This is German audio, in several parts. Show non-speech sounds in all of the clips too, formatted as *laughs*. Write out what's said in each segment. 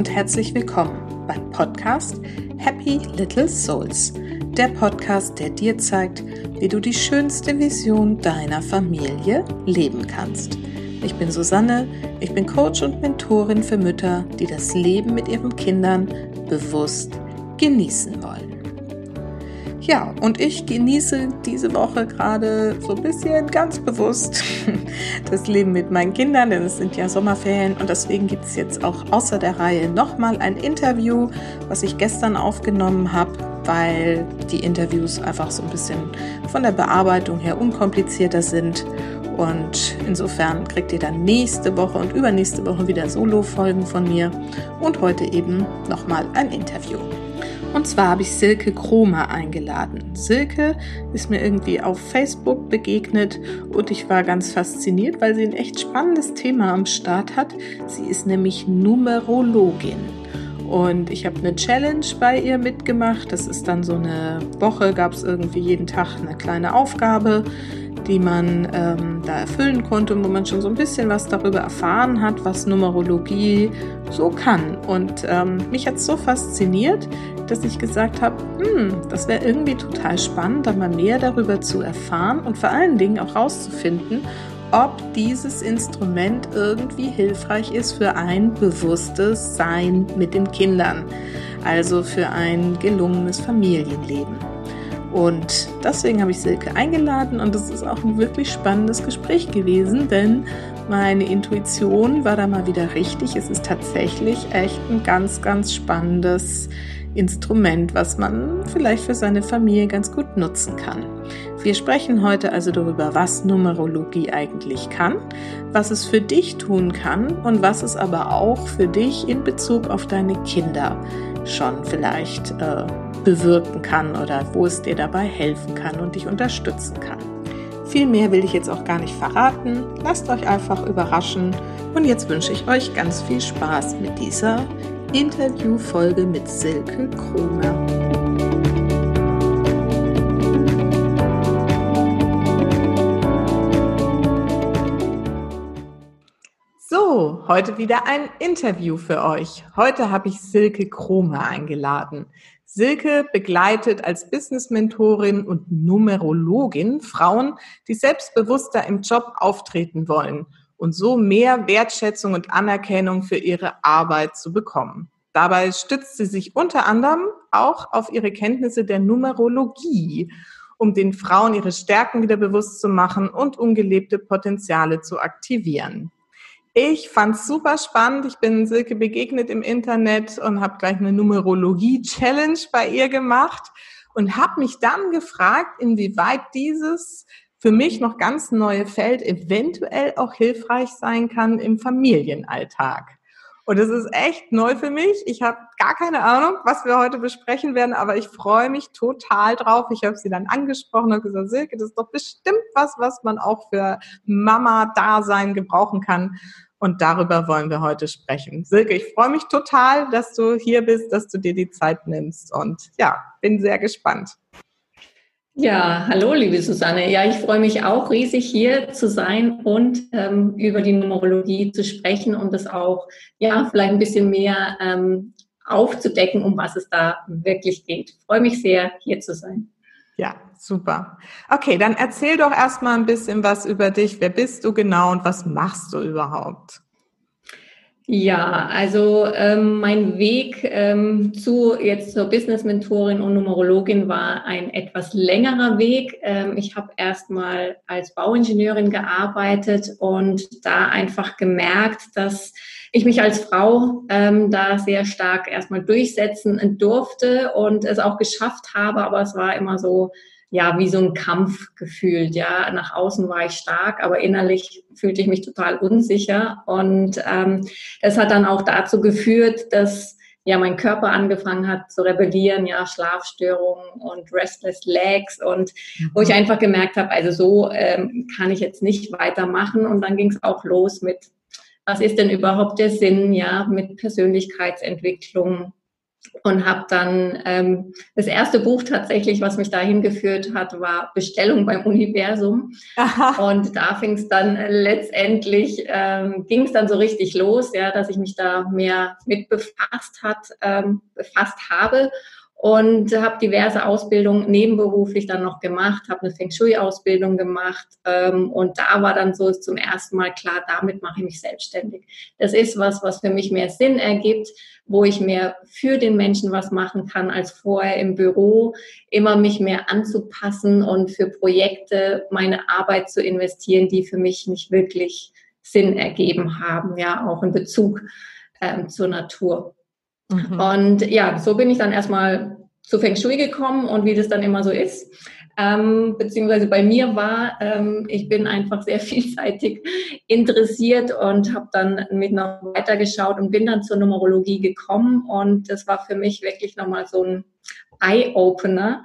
und herzlich willkommen beim Podcast Happy Little Souls. Der Podcast, der dir zeigt, wie du die schönste Vision deiner Familie leben kannst. Ich bin Susanne, ich bin Coach und Mentorin für Mütter, die das Leben mit ihren Kindern bewusst genießen wollen. Ja, und ich genieße diese Woche gerade so ein bisschen ganz bewusst *laughs* das Leben mit meinen Kindern, denn es sind ja Sommerferien und deswegen gibt es jetzt auch außer der Reihe nochmal ein Interview, was ich gestern aufgenommen habe, weil die Interviews einfach so ein bisschen von der Bearbeitung her unkomplizierter sind. Und insofern kriegt ihr dann nächste Woche und übernächste Woche wieder Solo-Folgen von mir und heute eben nochmal ein Interview. Und zwar habe ich Silke Kromer eingeladen. Silke ist mir irgendwie auf Facebook begegnet und ich war ganz fasziniert, weil sie ein echt spannendes Thema am Start hat. Sie ist nämlich Numerologin. Und ich habe eine Challenge bei ihr mitgemacht. Das ist dann so eine Woche, gab es irgendwie jeden Tag eine kleine Aufgabe die man ähm, da erfüllen konnte, wo man schon so ein bisschen was darüber erfahren hat, was Numerologie so kann. Und ähm, mich hat es so fasziniert, dass ich gesagt habe, hm, das wäre irgendwie total spannend, da mal mehr darüber zu erfahren und vor allen Dingen auch rauszufinden, ob dieses Instrument irgendwie hilfreich ist für ein bewusstes Sein mit den Kindern, also für ein gelungenes Familienleben. Und deswegen habe ich Silke eingeladen und es ist auch ein wirklich spannendes Gespräch gewesen, denn meine Intuition war da mal wieder richtig. Es ist tatsächlich echt ein ganz, ganz spannendes Instrument, was man vielleicht für seine Familie ganz gut nutzen kann. Wir sprechen heute also darüber, was Numerologie eigentlich kann, was es für dich tun kann und was es aber auch für dich in Bezug auf deine Kinder schon vielleicht äh, bewirken kann oder wo es dir dabei helfen kann und dich unterstützen kann. Viel mehr will ich jetzt auch gar nicht verraten. Lasst euch einfach überraschen und jetzt wünsche ich euch ganz viel Spaß mit dieser Interviewfolge mit Silke Kromer. Heute wieder ein Interview für euch. Heute habe ich Silke Kromer eingeladen. Silke begleitet als Business-Mentorin und Numerologin Frauen, die selbstbewusster im Job auftreten wollen und so mehr Wertschätzung und Anerkennung für ihre Arbeit zu bekommen. Dabei stützt sie sich unter anderem auch auf ihre Kenntnisse der Numerologie, um den Frauen ihre Stärken wieder bewusst zu machen und ungelebte Potenziale zu aktivieren. Ich fand's super spannend. Ich bin Silke begegnet im Internet und habe gleich eine Numerologie-Challenge bei ihr gemacht und habe mich dann gefragt, inwieweit dieses für mich noch ganz neue Feld eventuell auch hilfreich sein kann im Familienalltag. Und es ist echt neu für mich. Ich habe gar keine Ahnung, was wir heute besprechen werden, aber ich freue mich total drauf. Ich habe sie dann angesprochen und gesagt, Silke, das ist doch bestimmt was, was man auch für Mama-Dasein gebrauchen kann. Und darüber wollen wir heute sprechen. Silke, ich freue mich total, dass du hier bist, dass du dir die Zeit nimmst. Und ja, bin sehr gespannt. Ja, hallo, liebe Susanne. Ja, ich freue mich auch riesig hier zu sein und ähm, über die Numerologie zu sprechen und das auch, ja, vielleicht ein bisschen mehr ähm, aufzudecken, um was es da wirklich geht. Ich freue mich sehr, hier zu sein. Ja, super. Okay, dann erzähl doch erstmal ein bisschen was über dich. Wer bist du genau und was machst du überhaupt? Ja, also ähm, mein Weg ähm, zu jetzt zur Business-Mentorin und Numerologin war ein etwas längerer Weg. Ähm, ich habe erstmal als Bauingenieurin gearbeitet und da einfach gemerkt, dass ich mich als Frau ähm, da sehr stark erstmal durchsetzen durfte und es auch geschafft habe, aber es war immer so ja, wie so ein Kampf gefühlt. Ja, nach außen war ich stark, aber innerlich fühlte ich mich total unsicher. Und ähm, das hat dann auch dazu geführt, dass ja mein Körper angefangen hat zu rebellieren, ja, Schlafstörungen und Restless Legs und wo ich mhm. einfach gemerkt habe, also so ähm, kann ich jetzt nicht weitermachen. Und dann ging es auch los mit, was ist denn überhaupt der Sinn, ja, mit Persönlichkeitsentwicklung, und habe dann ähm, das erste Buch tatsächlich, was mich dahin geführt hat, war Bestellung beim Universum. Aha. Und da fing es dann letztendlich, ähm, ging es dann so richtig los, ja, dass ich mich da mehr mit befasst hat, ähm, befasst habe und habe diverse Ausbildungen nebenberuflich dann noch gemacht, habe eine Feng Shui-Ausbildung gemacht ähm, und da war dann so zum ersten Mal klar, damit mache ich mich selbstständig. Das ist was, was für mich mehr Sinn ergibt, wo ich mehr für den Menschen was machen kann als vorher im Büro, immer mich mehr anzupassen und für Projekte meine Arbeit zu investieren, die für mich nicht wirklich Sinn ergeben haben, ja, auch in Bezug ähm, zur Natur. Mhm. Und ja, so bin ich dann erstmal zu Feng Shui gekommen und wie das dann immer so ist. Ähm, beziehungsweise bei mir war, ähm, ich bin einfach sehr *laughs* vielseitig interessiert und habe dann mit noch weitergeschaut und bin dann zur Numerologie gekommen und das war für mich wirklich nochmal so ein Eye-Opener,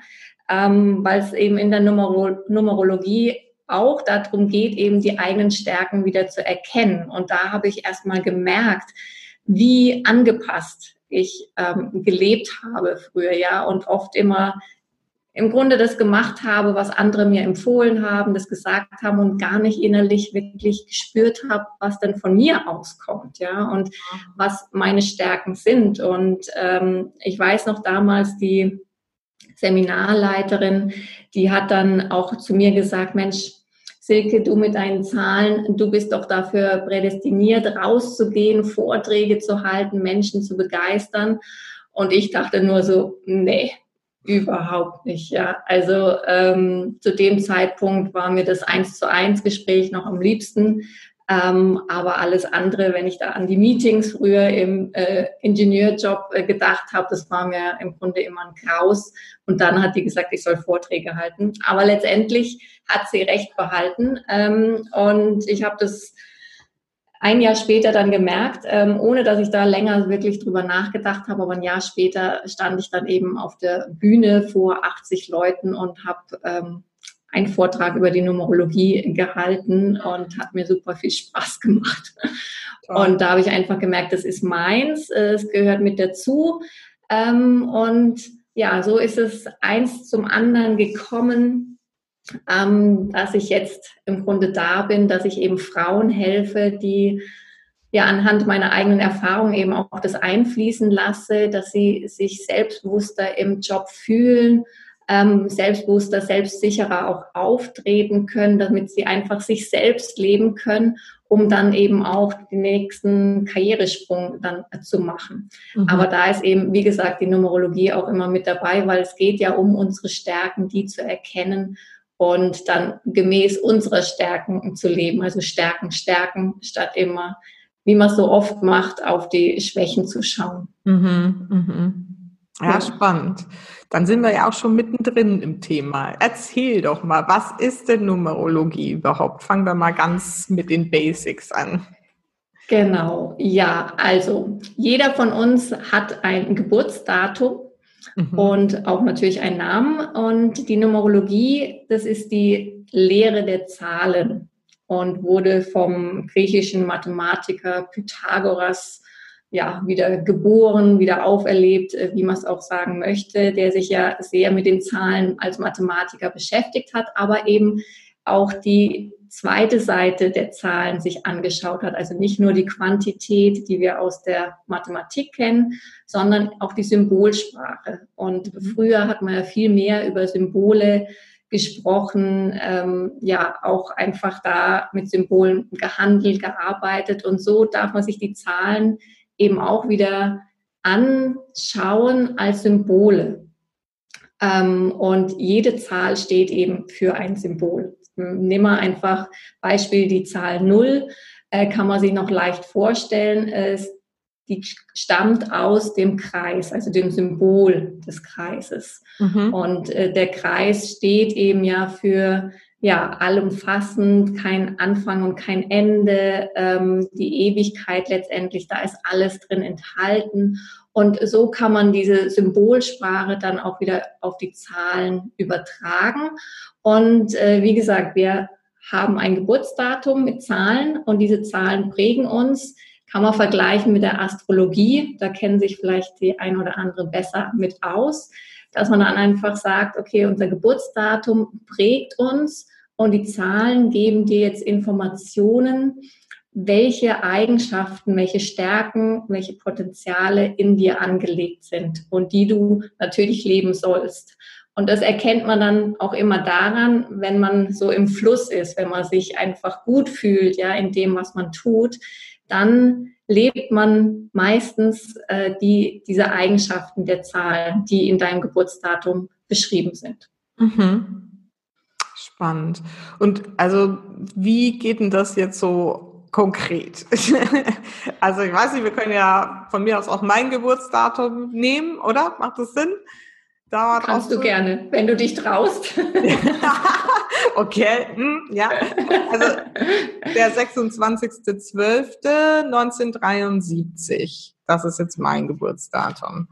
ähm, weil es eben in der Numero Numerologie auch darum geht, eben die eigenen Stärken wieder zu erkennen. Und da habe ich erstmal gemerkt, wie angepasst ich ähm, gelebt habe früher, ja, und oft immer im Grunde das gemacht habe, was andere mir empfohlen haben, das gesagt haben und gar nicht innerlich wirklich gespürt habe, was denn von mir auskommt, ja, und was meine Stärken sind. Und ähm, ich weiß noch damals die Seminarleiterin, die hat dann auch zu mir gesagt, Mensch, Silke, du mit deinen Zahlen, du bist doch dafür prädestiniert, rauszugehen, Vorträge zu halten, Menschen zu begeistern. Und ich dachte nur so, nee, überhaupt nicht. Ja, also ähm, zu dem Zeitpunkt war mir das eins zu eins Gespräch noch am liebsten. Ähm, aber alles andere, wenn ich da an die Meetings früher im äh, Ingenieurjob äh, gedacht habe, das war mir im Grunde immer ein Kraus. Und dann hat die gesagt, ich soll Vorträge halten. Aber letztendlich hat sie recht behalten. Ähm, und ich habe das ein Jahr später dann gemerkt, ähm, ohne dass ich da länger wirklich drüber nachgedacht habe. Aber ein Jahr später stand ich dann eben auf der Bühne vor 80 Leuten und habe ähm, einen Vortrag über die Numerologie gehalten und hat mir super viel Spaß gemacht. Und da habe ich einfach gemerkt, das ist meins, es gehört mit dazu. Ähm, und ja, so ist es eins zum anderen gekommen, ähm, dass ich jetzt im Grunde da bin, dass ich eben Frauen helfe, die ja anhand meiner eigenen Erfahrungen eben auch das einfließen lasse, dass sie sich selbstbewusster im Job fühlen ähm, selbstbewusster, selbstsicherer auch auftreten können, damit sie einfach sich selbst leben können, um dann eben auch den nächsten Karrieresprung dann zu machen. Mhm. Aber da ist eben, wie gesagt, die Numerologie auch immer mit dabei, weil es geht ja um unsere Stärken, die zu erkennen und dann gemäß unserer Stärken zu leben. Also Stärken, Stärken, statt immer, wie man es so oft macht, auf die Schwächen zu schauen. Mhm, mhm. Ja, spannend. Dann sind wir ja auch schon mittendrin im Thema. Erzähl doch mal, was ist denn Numerologie überhaupt? Fangen wir mal ganz mit den Basics an. Genau, ja, also jeder von uns hat ein Geburtsdatum mhm. und auch natürlich einen Namen. Und die Numerologie, das ist die Lehre der Zahlen und wurde vom griechischen Mathematiker Pythagoras ja, wieder geboren, wieder auferlebt, äh, wie man es auch sagen möchte, der sich ja sehr mit den Zahlen als Mathematiker beschäftigt hat, aber eben auch die zweite Seite der Zahlen sich angeschaut hat. Also nicht nur die Quantität, die wir aus der Mathematik kennen, sondern auch die Symbolsprache. Und mhm. früher hat man ja viel mehr über Symbole gesprochen, ähm, ja, auch einfach da mit Symbolen gehandelt, gearbeitet. Und so darf man sich die Zahlen eben auch wieder anschauen als Symbole. Ähm, und jede Zahl steht eben für ein Symbol. Nehmen wir einfach Beispiel die Zahl 0, äh, kann man sich noch leicht vorstellen. Die stammt aus dem Kreis, also dem Symbol des Kreises. Mhm. Und äh, der Kreis steht eben ja für ja, allumfassend, kein Anfang und kein Ende, ähm, die Ewigkeit letztendlich, da ist alles drin enthalten. Und so kann man diese Symbolsprache dann auch wieder auf die Zahlen übertragen. Und äh, wie gesagt, wir haben ein Geburtsdatum mit Zahlen und diese Zahlen prägen uns. kann man vergleichen mit der Astrologie. Da kennen sich vielleicht die ein oder andere besser mit aus, dass man dann einfach sagt, okay, unser Geburtsdatum prägt uns und die Zahlen geben dir jetzt Informationen, welche Eigenschaften, welche Stärken, welche Potenziale in dir angelegt sind und die du natürlich leben sollst. Und das erkennt man dann auch immer daran, wenn man so im Fluss ist, wenn man sich einfach gut fühlt, ja, in dem, was man tut, dann lebt man meistens äh, die, diese Eigenschaften der Zahlen, die in deinem Geburtsdatum beschrieben sind. Mhm. Spannend. Und also, wie geht denn das jetzt so konkret. *laughs* also ich weiß nicht, wir können ja von mir aus auch mein Geburtsdatum nehmen, oder? Macht das Sinn? Dauert Kannst du so? gerne, wenn du dich traust. *laughs* okay, hm, ja. Also der 26.12.1973. Das ist jetzt mein Geburtsdatum.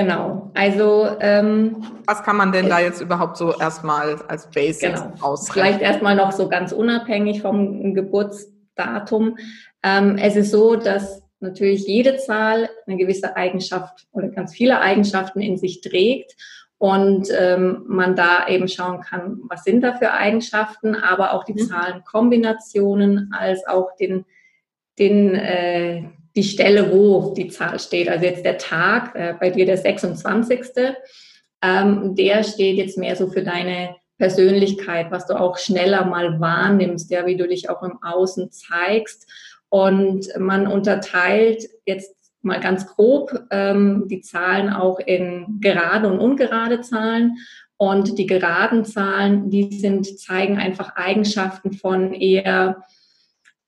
Genau, also ähm, was kann man denn da jetzt überhaupt so erstmal als Basics genau. ausrechnen? Vielleicht erstmal noch so ganz unabhängig vom Geburtsdatum. Ähm, es ist so, dass natürlich jede Zahl eine gewisse Eigenschaft oder ganz viele Eigenschaften in sich trägt und ähm, man da eben schauen kann, was sind da für Eigenschaften, aber auch die mhm. Zahlenkombinationen als auch den den äh, die Stelle, wo die Zahl steht. Also jetzt der Tag, äh, bei dir der 26. Ähm, der steht jetzt mehr so für deine Persönlichkeit, was du auch schneller mal wahrnimmst, ja, wie du dich auch im Außen zeigst. Und man unterteilt jetzt mal ganz grob ähm, die Zahlen auch in gerade und ungerade Zahlen. Und die geraden Zahlen, die sind, zeigen einfach Eigenschaften von eher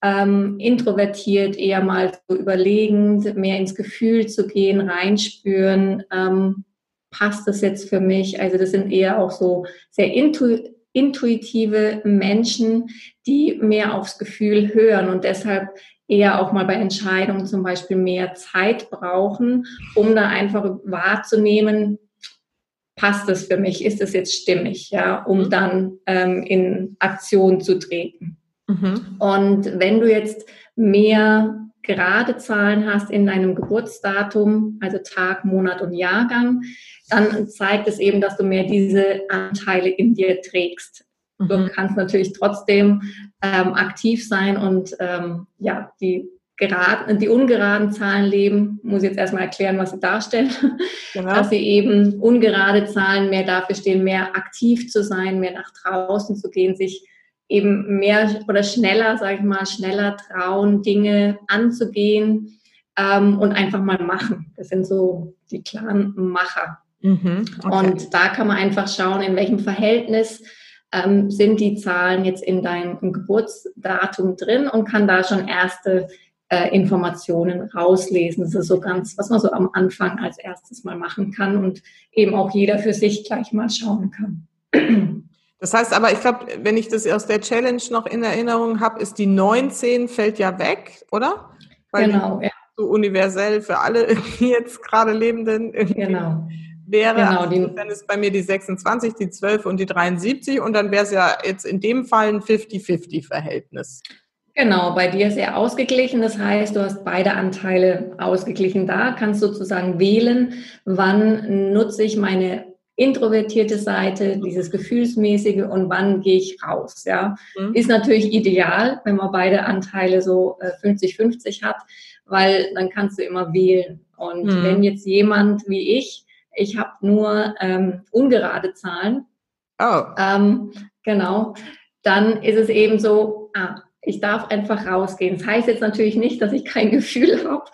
ähm, introvertiert, eher mal so überlegend, mehr ins Gefühl zu gehen, reinspüren, ähm, passt das jetzt für mich? Also das sind eher auch so sehr intu intuitive Menschen, die mehr aufs Gefühl hören und deshalb eher auch mal bei Entscheidungen zum Beispiel mehr Zeit brauchen, um da einfach wahrzunehmen, passt das für mich, ist das jetzt stimmig, ja, um mhm. dann ähm, in Aktion zu treten. Mhm. Und wenn du jetzt mehr gerade Zahlen hast in deinem Geburtsdatum, also Tag, Monat und Jahrgang, dann zeigt es eben, dass du mehr diese Anteile in dir trägst. Mhm. Du kannst natürlich trotzdem ähm, aktiv sein und ähm, ja, die geraden, die ungeraden Zahlen leben, muss ich jetzt erstmal erklären, was sie darstellen, *laughs* genau. dass sie eben ungerade Zahlen mehr dafür stehen, mehr aktiv zu sein, mehr nach draußen zu gehen, sich eben mehr oder schneller, sage ich mal, schneller trauen, Dinge anzugehen ähm, und einfach mal machen. Das sind so die klaren Macher. Mhm, okay. Und da kann man einfach schauen, in welchem Verhältnis ähm, sind die Zahlen jetzt in deinem Geburtsdatum drin und kann da schon erste äh, Informationen rauslesen. Das ist so ganz, was man so am Anfang als erstes mal machen kann und eben auch jeder für sich gleich mal schauen kann. Das heißt aber, ich glaube, wenn ich das aus der Challenge noch in Erinnerung habe, ist die 19 fällt ja weg, oder? Weil genau, ja. So universell für alle *laughs* jetzt gerade Lebenden genau. wäre. Genau, die, dann ist bei mir die 26, die 12 und die 73 und dann wäre es ja jetzt in dem Fall ein 50-50-Verhältnis. Genau, bei dir ist er ausgeglichen. Das heißt, du hast beide Anteile ausgeglichen da, kannst sozusagen wählen, wann nutze ich meine introvertierte Seite, dieses Gefühlsmäßige und wann gehe ich raus. Ja, mhm. ist natürlich ideal, wenn man beide Anteile so 50-50 äh, hat, weil dann kannst du immer wählen. Und mhm. wenn jetzt jemand wie ich, ich habe nur ähm, ungerade Zahlen, oh. ähm, genau, dann ist es eben so, ah, ich darf einfach rausgehen. Das heißt jetzt natürlich nicht, dass ich kein *laughs* Gefühl habe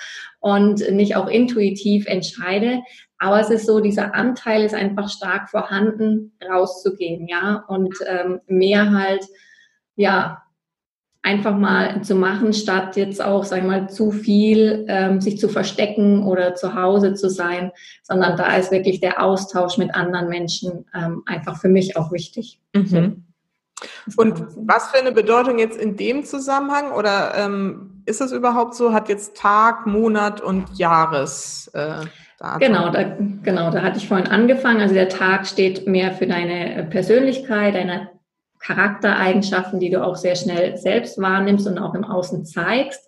und nicht auch intuitiv entscheide, aber es ist so, dieser Anteil ist einfach stark vorhanden, rauszugehen, ja, und ähm, mehr halt, ja, einfach mal zu machen, statt jetzt auch, sag ich mal, zu viel ähm, sich zu verstecken oder zu Hause zu sein, sondern da ist wirklich der Austausch mit anderen Menschen ähm, einfach für mich auch wichtig. Mhm. Und was für eine Bedeutung jetzt in dem Zusammenhang oder ähm, ist es überhaupt so? Hat jetzt Tag, Monat und Jahres? Äh. Genau, da, genau, da hatte ich vorhin angefangen. Also der Tag steht mehr für deine Persönlichkeit, deine Charaktereigenschaften, die du auch sehr schnell selbst wahrnimmst und auch im Außen zeigst.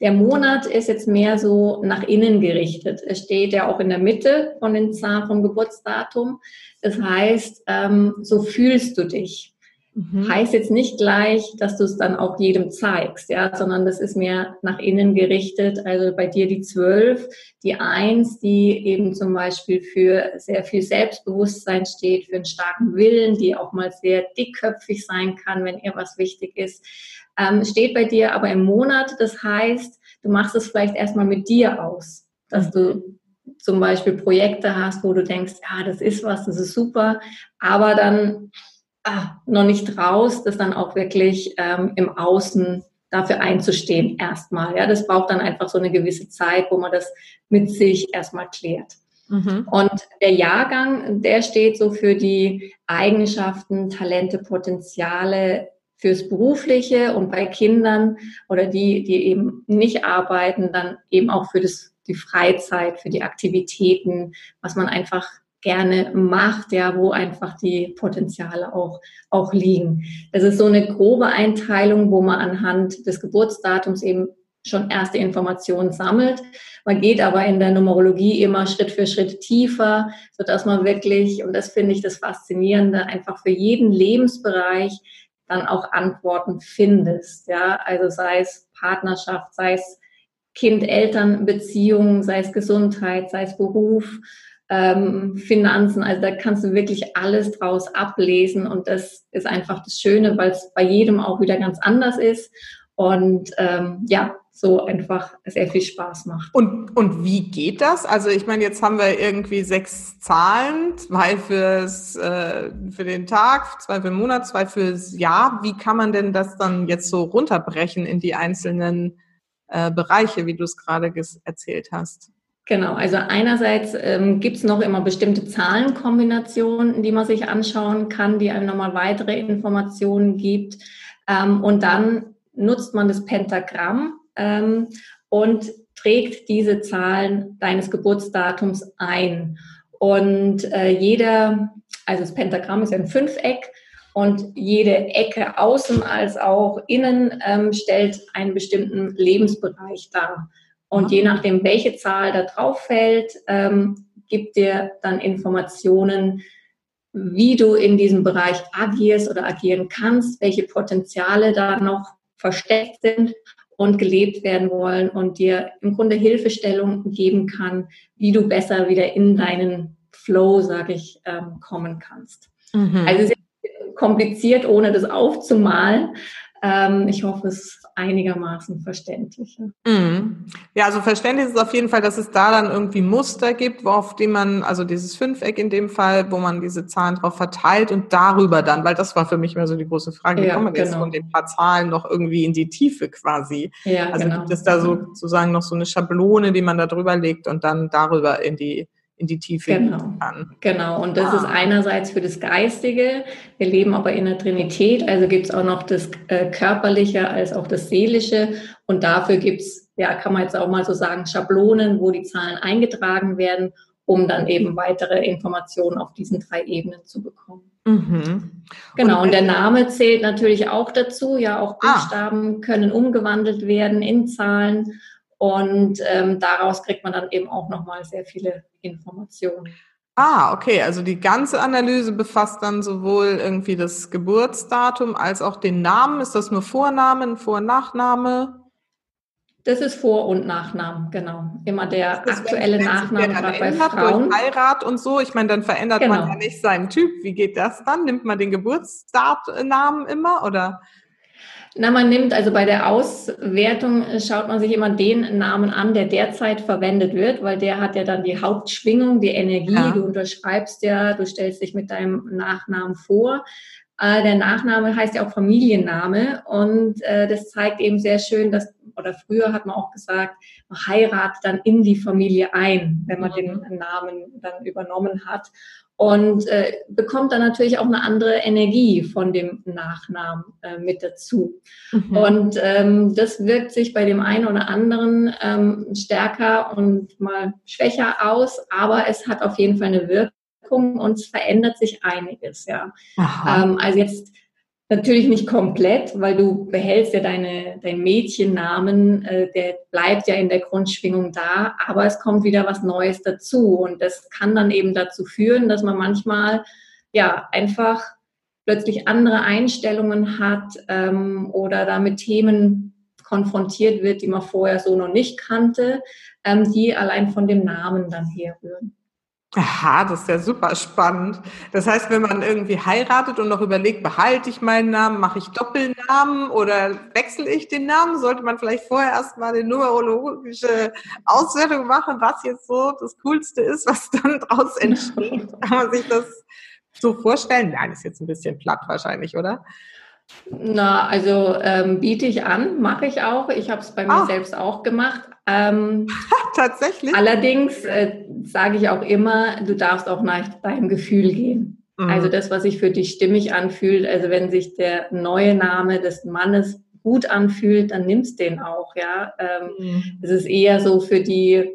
Der Monat ist jetzt mehr so nach innen gerichtet. Es steht ja auch in der Mitte von den Zahlen vom Geburtsdatum. Das heißt, ähm, so fühlst du dich. Mhm. Heißt jetzt nicht gleich, dass du es dann auch jedem zeigst, ja, sondern das ist mehr nach innen gerichtet. Also bei dir die zwölf, die eins, die eben zum Beispiel für sehr viel Selbstbewusstsein steht, für einen starken Willen, die auch mal sehr dickköpfig sein kann, wenn ihr was wichtig ist, ähm, steht bei dir aber im Monat. Das heißt, du machst es vielleicht erstmal mit dir aus, dass du zum Beispiel Projekte hast, wo du denkst, ja, das ist was, das ist super, aber dann ah, noch nicht raus, das dann auch wirklich ähm, im Außen dafür einzustehen erstmal. Ja, das braucht dann einfach so eine gewisse Zeit, wo man das mit sich erstmal klärt. Mhm. Und der Jahrgang, der steht so für die Eigenschaften, Talente, Potenziale fürs Berufliche und bei Kindern oder die, die eben nicht arbeiten, dann eben auch für das, die Freizeit, für die Aktivitäten, was man einfach gerne macht, ja, wo einfach die Potenziale auch, auch liegen. Das ist so eine grobe Einteilung, wo man anhand des Geburtsdatums eben schon erste Informationen sammelt. Man geht aber in der Numerologie immer Schritt für Schritt tiefer, so dass man wirklich, und das finde ich das Faszinierende, einfach für jeden Lebensbereich dann auch Antworten findest. Ja, also sei es Partnerschaft, sei es Kind-Eltern-Beziehungen, sei es Gesundheit, sei es Beruf, ähm, Finanzen. Also da kannst du wirklich alles draus ablesen und das ist einfach das Schöne, weil es bei jedem auch wieder ganz anders ist und ähm, ja, so einfach sehr viel Spaß macht. Und, und wie geht das? Also ich meine, jetzt haben wir irgendwie sechs Zahlen, zwei fürs, äh, für den Tag, zwei für den Monat, zwei fürs Jahr. Wie kann man denn das dann jetzt so runterbrechen in die einzelnen äh, Bereiche, wie du es gerade erzählt hast? Genau, also einerseits ähm, gibt es noch immer bestimmte Zahlenkombinationen, die man sich anschauen kann, die einem nochmal weitere Informationen gibt. Ähm, und dann nutzt man das Pentagramm ähm, und trägt diese Zahlen deines Geburtsdatums ein. Und äh, jeder, also das Pentagramm ist ein Fünfeck und jede Ecke außen als auch innen ähm, stellt einen bestimmten Lebensbereich dar. Und je nachdem, welche Zahl da drauf fällt, ähm, gibt dir dann Informationen, wie du in diesem Bereich agierst oder agieren kannst, welche Potenziale da noch versteckt sind und gelebt werden wollen und dir im Grunde Hilfestellung geben kann, wie du besser wieder in deinen Flow, sage ich, ähm, kommen kannst. Mhm. Also sehr kompliziert, ohne das aufzumalen. Ähm, ich hoffe, es einigermaßen verständlich. Mhm. Ja, also verständlich ist auf jeden Fall, dass es da dann irgendwie Muster gibt, auf dem man, also dieses Fünfeck in dem Fall, wo man diese Zahlen drauf verteilt und darüber dann, weil das war für mich immer so die große Frage, wie ja, kommt man genau. jetzt von den paar Zahlen noch irgendwie in die Tiefe quasi? Ja, also genau. gibt es da so, sozusagen noch so eine Schablone, die man da drüber legt und dann darüber in die in die Tiefe genau. kann. Genau, und das ah. ist einerseits für das Geistige. Wir leben aber in der Trinität, also gibt es auch noch das äh, Körperliche als auch das Seelische. Und dafür gibt es, ja, kann man jetzt auch mal so sagen, Schablonen, wo die Zahlen eingetragen werden, um dann eben weitere Informationen auf diesen drei Ebenen zu bekommen. Mhm. Genau, und, und, der Name zählt natürlich auch dazu. Ja, auch ah. Buchstaben ah. können umgewandelt werden in Zahlen. Und ähm, daraus kriegt man dann eben auch nochmal sehr viele Informationen. Ah, okay. Also die ganze Analyse befasst dann sowohl irgendwie das Geburtsdatum als auch den Namen. Ist das nur Vornamen, Vor- und Nachname? Das ist Vor- und Nachnamen, genau. Immer der das, aktuelle wenn, Nachname gerade bei Frauen. Durch Heirat und so. Ich meine, dann verändert genau. man ja nicht seinen Typ. Wie geht das dann? Nimmt man den Geburtsnamen immer oder? Na, man nimmt also bei der Auswertung äh, schaut man sich immer den Namen an, der derzeit verwendet wird, weil der hat ja dann die Hauptschwingung, die Energie. Ja. Du unterschreibst ja, du stellst dich mit deinem Nachnamen vor. Äh, der Nachname heißt ja auch Familienname und äh, das zeigt eben sehr schön, dass, oder früher hat man auch gesagt, man heiratet dann in die Familie ein, wenn man mhm. den Namen dann übernommen hat und äh, bekommt dann natürlich auch eine andere Energie von dem Nachnamen äh, mit dazu. Mhm. Und ähm, das wirkt sich bei dem einen oder anderen ähm, stärker und mal schwächer aus, aber es hat auf jeden Fall eine Wirkung und es verändert sich einiges, ja. Ähm, also jetzt Natürlich nicht komplett, weil du behältst ja deine, dein Mädchennamen, äh, der bleibt ja in der Grundschwingung da, aber es kommt wieder was Neues dazu. Und das kann dann eben dazu führen, dass man manchmal ja einfach plötzlich andere Einstellungen hat ähm, oder da mit Themen konfrontiert wird, die man vorher so noch nicht kannte, ähm, die allein von dem Namen dann herrühren. Aha, das ist ja super spannend. Das heißt, wenn man irgendwie heiratet und noch überlegt, behalte ich meinen Namen, mache ich Doppelnamen oder wechsle ich den Namen, sollte man vielleicht vorher erstmal eine numerologische Auswertung machen, was jetzt so das Coolste ist, was dann daraus entsteht. *laughs* Kann man sich das so vorstellen? Nein, ist jetzt ein bisschen platt wahrscheinlich, oder? Na, also ähm, biete ich an, mache ich auch. Ich habe es bei mir ah. selbst auch gemacht. Ähm, *laughs* Tatsächlich. Allerdings äh, sage ich auch immer, du darfst auch nach deinem Gefühl gehen. Mhm. Also das, was sich für dich stimmig anfühlt. Also wenn sich der neue Name des Mannes gut anfühlt, dann nimmst den auch. Ja, ähm, mhm. es ist eher so für die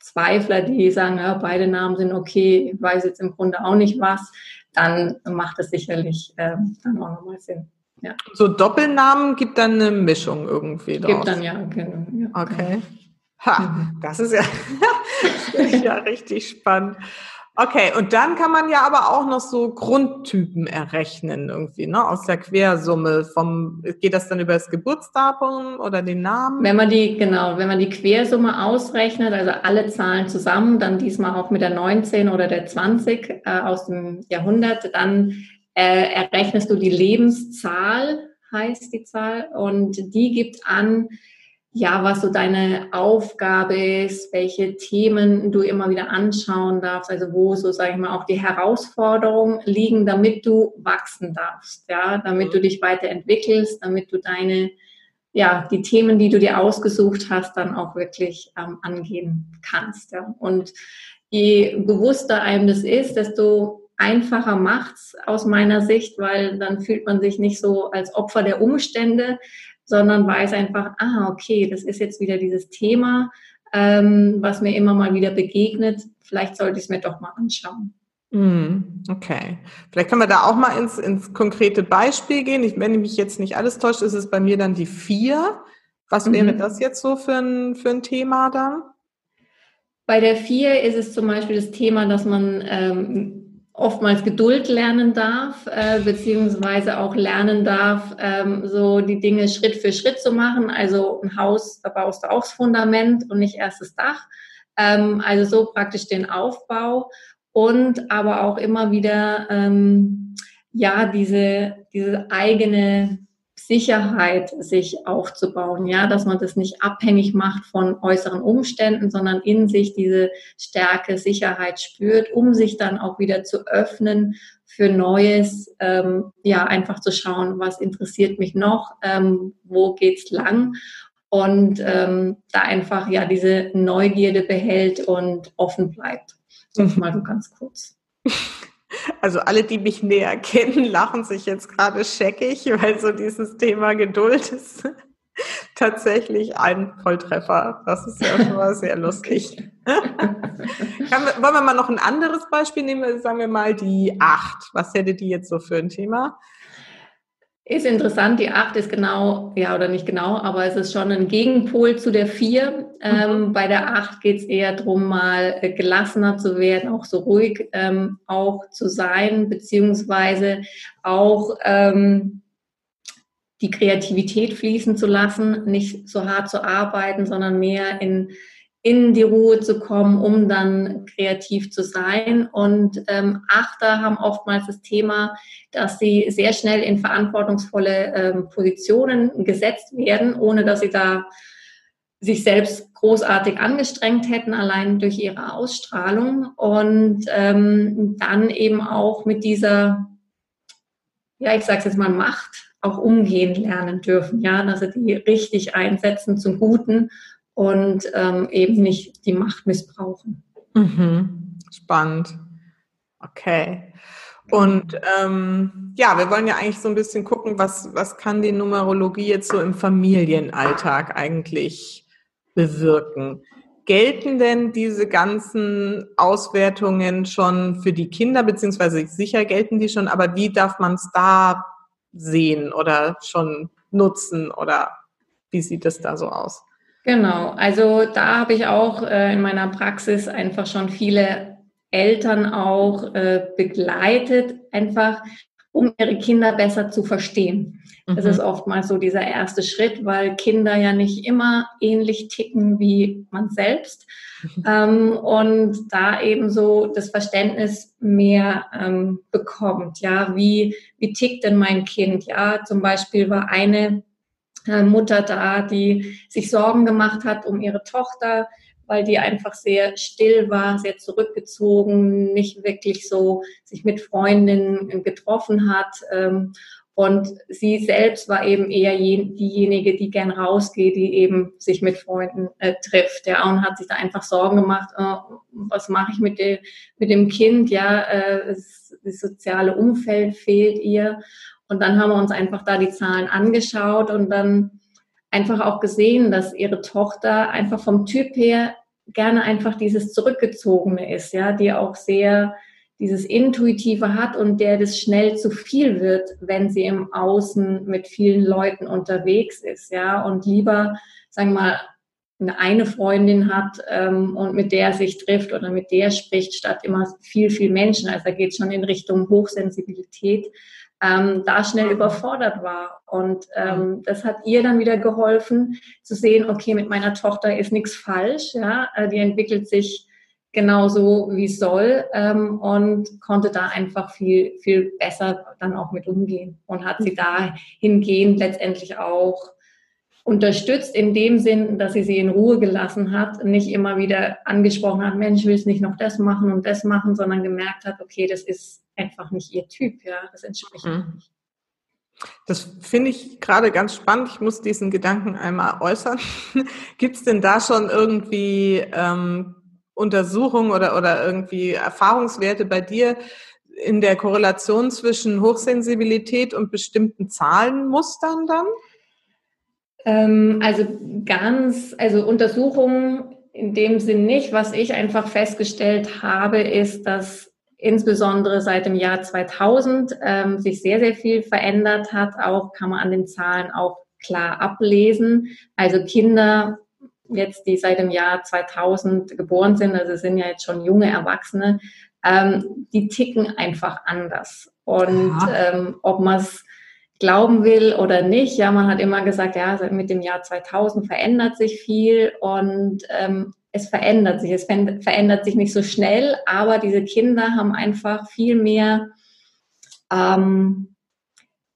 Zweifler, die sagen, ja, beide Namen sind okay, ich weiß jetzt im Grunde auch nicht was, dann macht es sicherlich äh, dann auch nochmal Sinn. Ja. So Doppelnamen gibt dann eine Mischung irgendwie draus. Gibt dann ja, genau. Ja, okay. Ha, mhm. das ist ja, *laughs* ja richtig spannend. Okay, und dann kann man ja aber auch noch so Grundtypen errechnen irgendwie, ne? Aus der Quersumme vom, geht das dann über das Geburtsdatum oder den Namen? Wenn man die, genau, wenn man die Quersumme ausrechnet, also alle Zahlen zusammen, dann diesmal auch mit der 19 oder der 20 äh, aus dem Jahrhundert, dann äh, errechnest du die Lebenszahl, heißt die Zahl, und die gibt an, ja, was so deine Aufgabe ist, welche Themen du immer wieder anschauen darfst, also wo so, sage ich mal, auch die Herausforderungen liegen, damit du wachsen darfst, ja, damit du dich weiterentwickelst, damit du deine, ja, die Themen, die du dir ausgesucht hast, dann auch wirklich ähm, angehen kannst, ja. Und je bewusster einem das ist, desto einfacher macht's aus meiner Sicht, weil dann fühlt man sich nicht so als Opfer der Umstände, sondern weiß einfach, ah, okay, das ist jetzt wieder dieses Thema, ähm, was mir immer mal wieder begegnet. Vielleicht sollte ich es mir doch mal anschauen. Hm, okay. Vielleicht können wir da auch mal ins, ins konkrete Beispiel gehen. Ich, wenn mich jetzt nicht alles täuscht, ist es bei mir dann die vier. Was mhm. wäre das jetzt so für ein, für ein Thema dann? Bei der vier ist es zum Beispiel das Thema, dass man ähm, oftmals Geduld lernen darf, äh, beziehungsweise auch lernen darf, ähm, so die Dinge Schritt für Schritt zu machen. Also ein Haus, da baust du auch das Fundament und nicht erst das Dach. Ähm, also so praktisch den Aufbau und aber auch immer wieder, ähm, ja, diese, diese eigene Sicherheit sich aufzubauen, ja, dass man das nicht abhängig macht von äußeren Umständen, sondern in sich diese Stärke, Sicherheit spürt, um sich dann auch wieder zu öffnen für Neues, ähm, ja, einfach zu schauen, was interessiert mich noch, ähm, wo geht's lang und ähm, da einfach ja diese Neugierde behält und offen bleibt. Das mal so ganz kurz. *laughs* Also alle, die mich näher kennen, lachen sich jetzt gerade scheckig, weil so dieses Thema Geduld ist tatsächlich ein Volltreffer. Das ist ja schon mal sehr lustig. *laughs* wir, wollen wir mal noch ein anderes Beispiel nehmen? Sagen wir mal die acht. Was hätte die jetzt so für ein Thema? Ist interessant, die 8 ist genau, ja oder nicht genau, aber es ist schon ein Gegenpol zu der 4. Ähm, mhm. bei der 8 geht es eher darum, mal äh, gelassener zu werden, auch so ruhig ähm, auch zu sein, beziehungsweise auch ähm, die Kreativität fließen zu lassen, nicht so hart zu arbeiten, sondern mehr in in die Ruhe zu kommen, um dann kreativ zu sein. Und ähm, Achter haben oftmals das Thema, dass sie sehr schnell in verantwortungsvolle ähm, Positionen gesetzt werden, ohne dass sie da sich selbst großartig angestrengt hätten, allein durch ihre Ausstrahlung. Und ähm, dann eben auch mit dieser, ja, ich sage es jetzt mal, Macht auch umgehen lernen dürfen, ja, dass sie die richtig einsetzen zum Guten und ähm, eben nicht die Macht missbrauchen. Mhm. Spannend. Okay. Und ähm, ja, wir wollen ja eigentlich so ein bisschen gucken, was, was kann die Numerologie jetzt so im Familienalltag eigentlich bewirken. Gelten denn diese ganzen Auswertungen schon für die Kinder, beziehungsweise sicher gelten die schon, aber wie darf man es da sehen oder schon nutzen oder wie sieht es da so aus? Genau, also da habe ich auch äh, in meiner Praxis einfach schon viele Eltern auch äh, begleitet, einfach um ihre Kinder besser zu verstehen. Das mhm. ist oftmals so dieser erste Schritt, weil Kinder ja nicht immer ähnlich ticken wie man selbst. Mhm. Ähm, und da eben so das Verständnis mehr ähm, bekommt. Ja, wie, wie tickt denn mein Kind? Ja, zum Beispiel war eine Mutter da, die sich Sorgen gemacht hat um ihre Tochter, weil die einfach sehr still war, sehr zurückgezogen, nicht wirklich so sich mit Freundinnen getroffen hat. Ähm, und sie selbst war eben eher diejenige, die gern rausgeht, die eben sich mit Freunden äh, trifft. Ja, und hat sich da einfach Sorgen gemacht, äh, was mache ich mit, de, mit dem Kind? Ja, äh, das soziale Umfeld fehlt ihr. Und dann haben wir uns einfach da die Zahlen angeschaut und dann einfach auch gesehen, dass ihre Tochter einfach vom Typ her gerne einfach dieses Zurückgezogene ist, ja, die auch sehr dieses Intuitive hat und der das schnell zu viel wird, wenn sie im Außen mit vielen Leuten unterwegs ist, ja, und lieber, sagen wir mal, eine Freundin hat ähm, und mit der sich trifft oder mit der spricht, statt immer viel, viel Menschen. Also da geht schon in Richtung Hochsensibilität ähm, da schnell überfordert war. Und ähm, das hat ihr dann wieder geholfen zu sehen, okay, mit meiner Tochter ist nichts falsch, ja, äh, die entwickelt sich genauso wie es soll ähm, und konnte da einfach viel, viel besser dann auch mit umgehen und hat sie dahingehend letztendlich auch unterstützt in dem Sinn, dass sie sie in Ruhe gelassen hat, nicht immer wieder angesprochen hat, Mensch, willst nicht noch das machen und das machen, sondern gemerkt hat, okay, das ist einfach nicht ihr Typ, ja, das entspricht mhm. nicht. Das finde ich gerade ganz spannend. Ich muss diesen Gedanken einmal äußern. *laughs* Gibt es denn da schon irgendwie ähm, Untersuchungen oder, oder irgendwie Erfahrungswerte bei dir in der Korrelation zwischen Hochsensibilität und bestimmten Zahlenmustern dann? Ähm, also ganz, also Untersuchungen in dem Sinn nicht. Was ich einfach festgestellt habe, ist, dass insbesondere seit dem Jahr 2000 ähm, sich sehr, sehr viel verändert hat. Auch kann man an den Zahlen auch klar ablesen. Also Kinder jetzt, die seit dem Jahr 2000 geboren sind, also sind ja jetzt schon junge Erwachsene, ähm, die ticken einfach anders. Und ähm, ob man es glauben will oder nicht. Ja, man hat immer gesagt, ja, mit dem Jahr 2000 verändert sich viel und ähm, es verändert sich. Es verändert sich nicht so schnell, aber diese Kinder haben einfach viel mehr, ähm,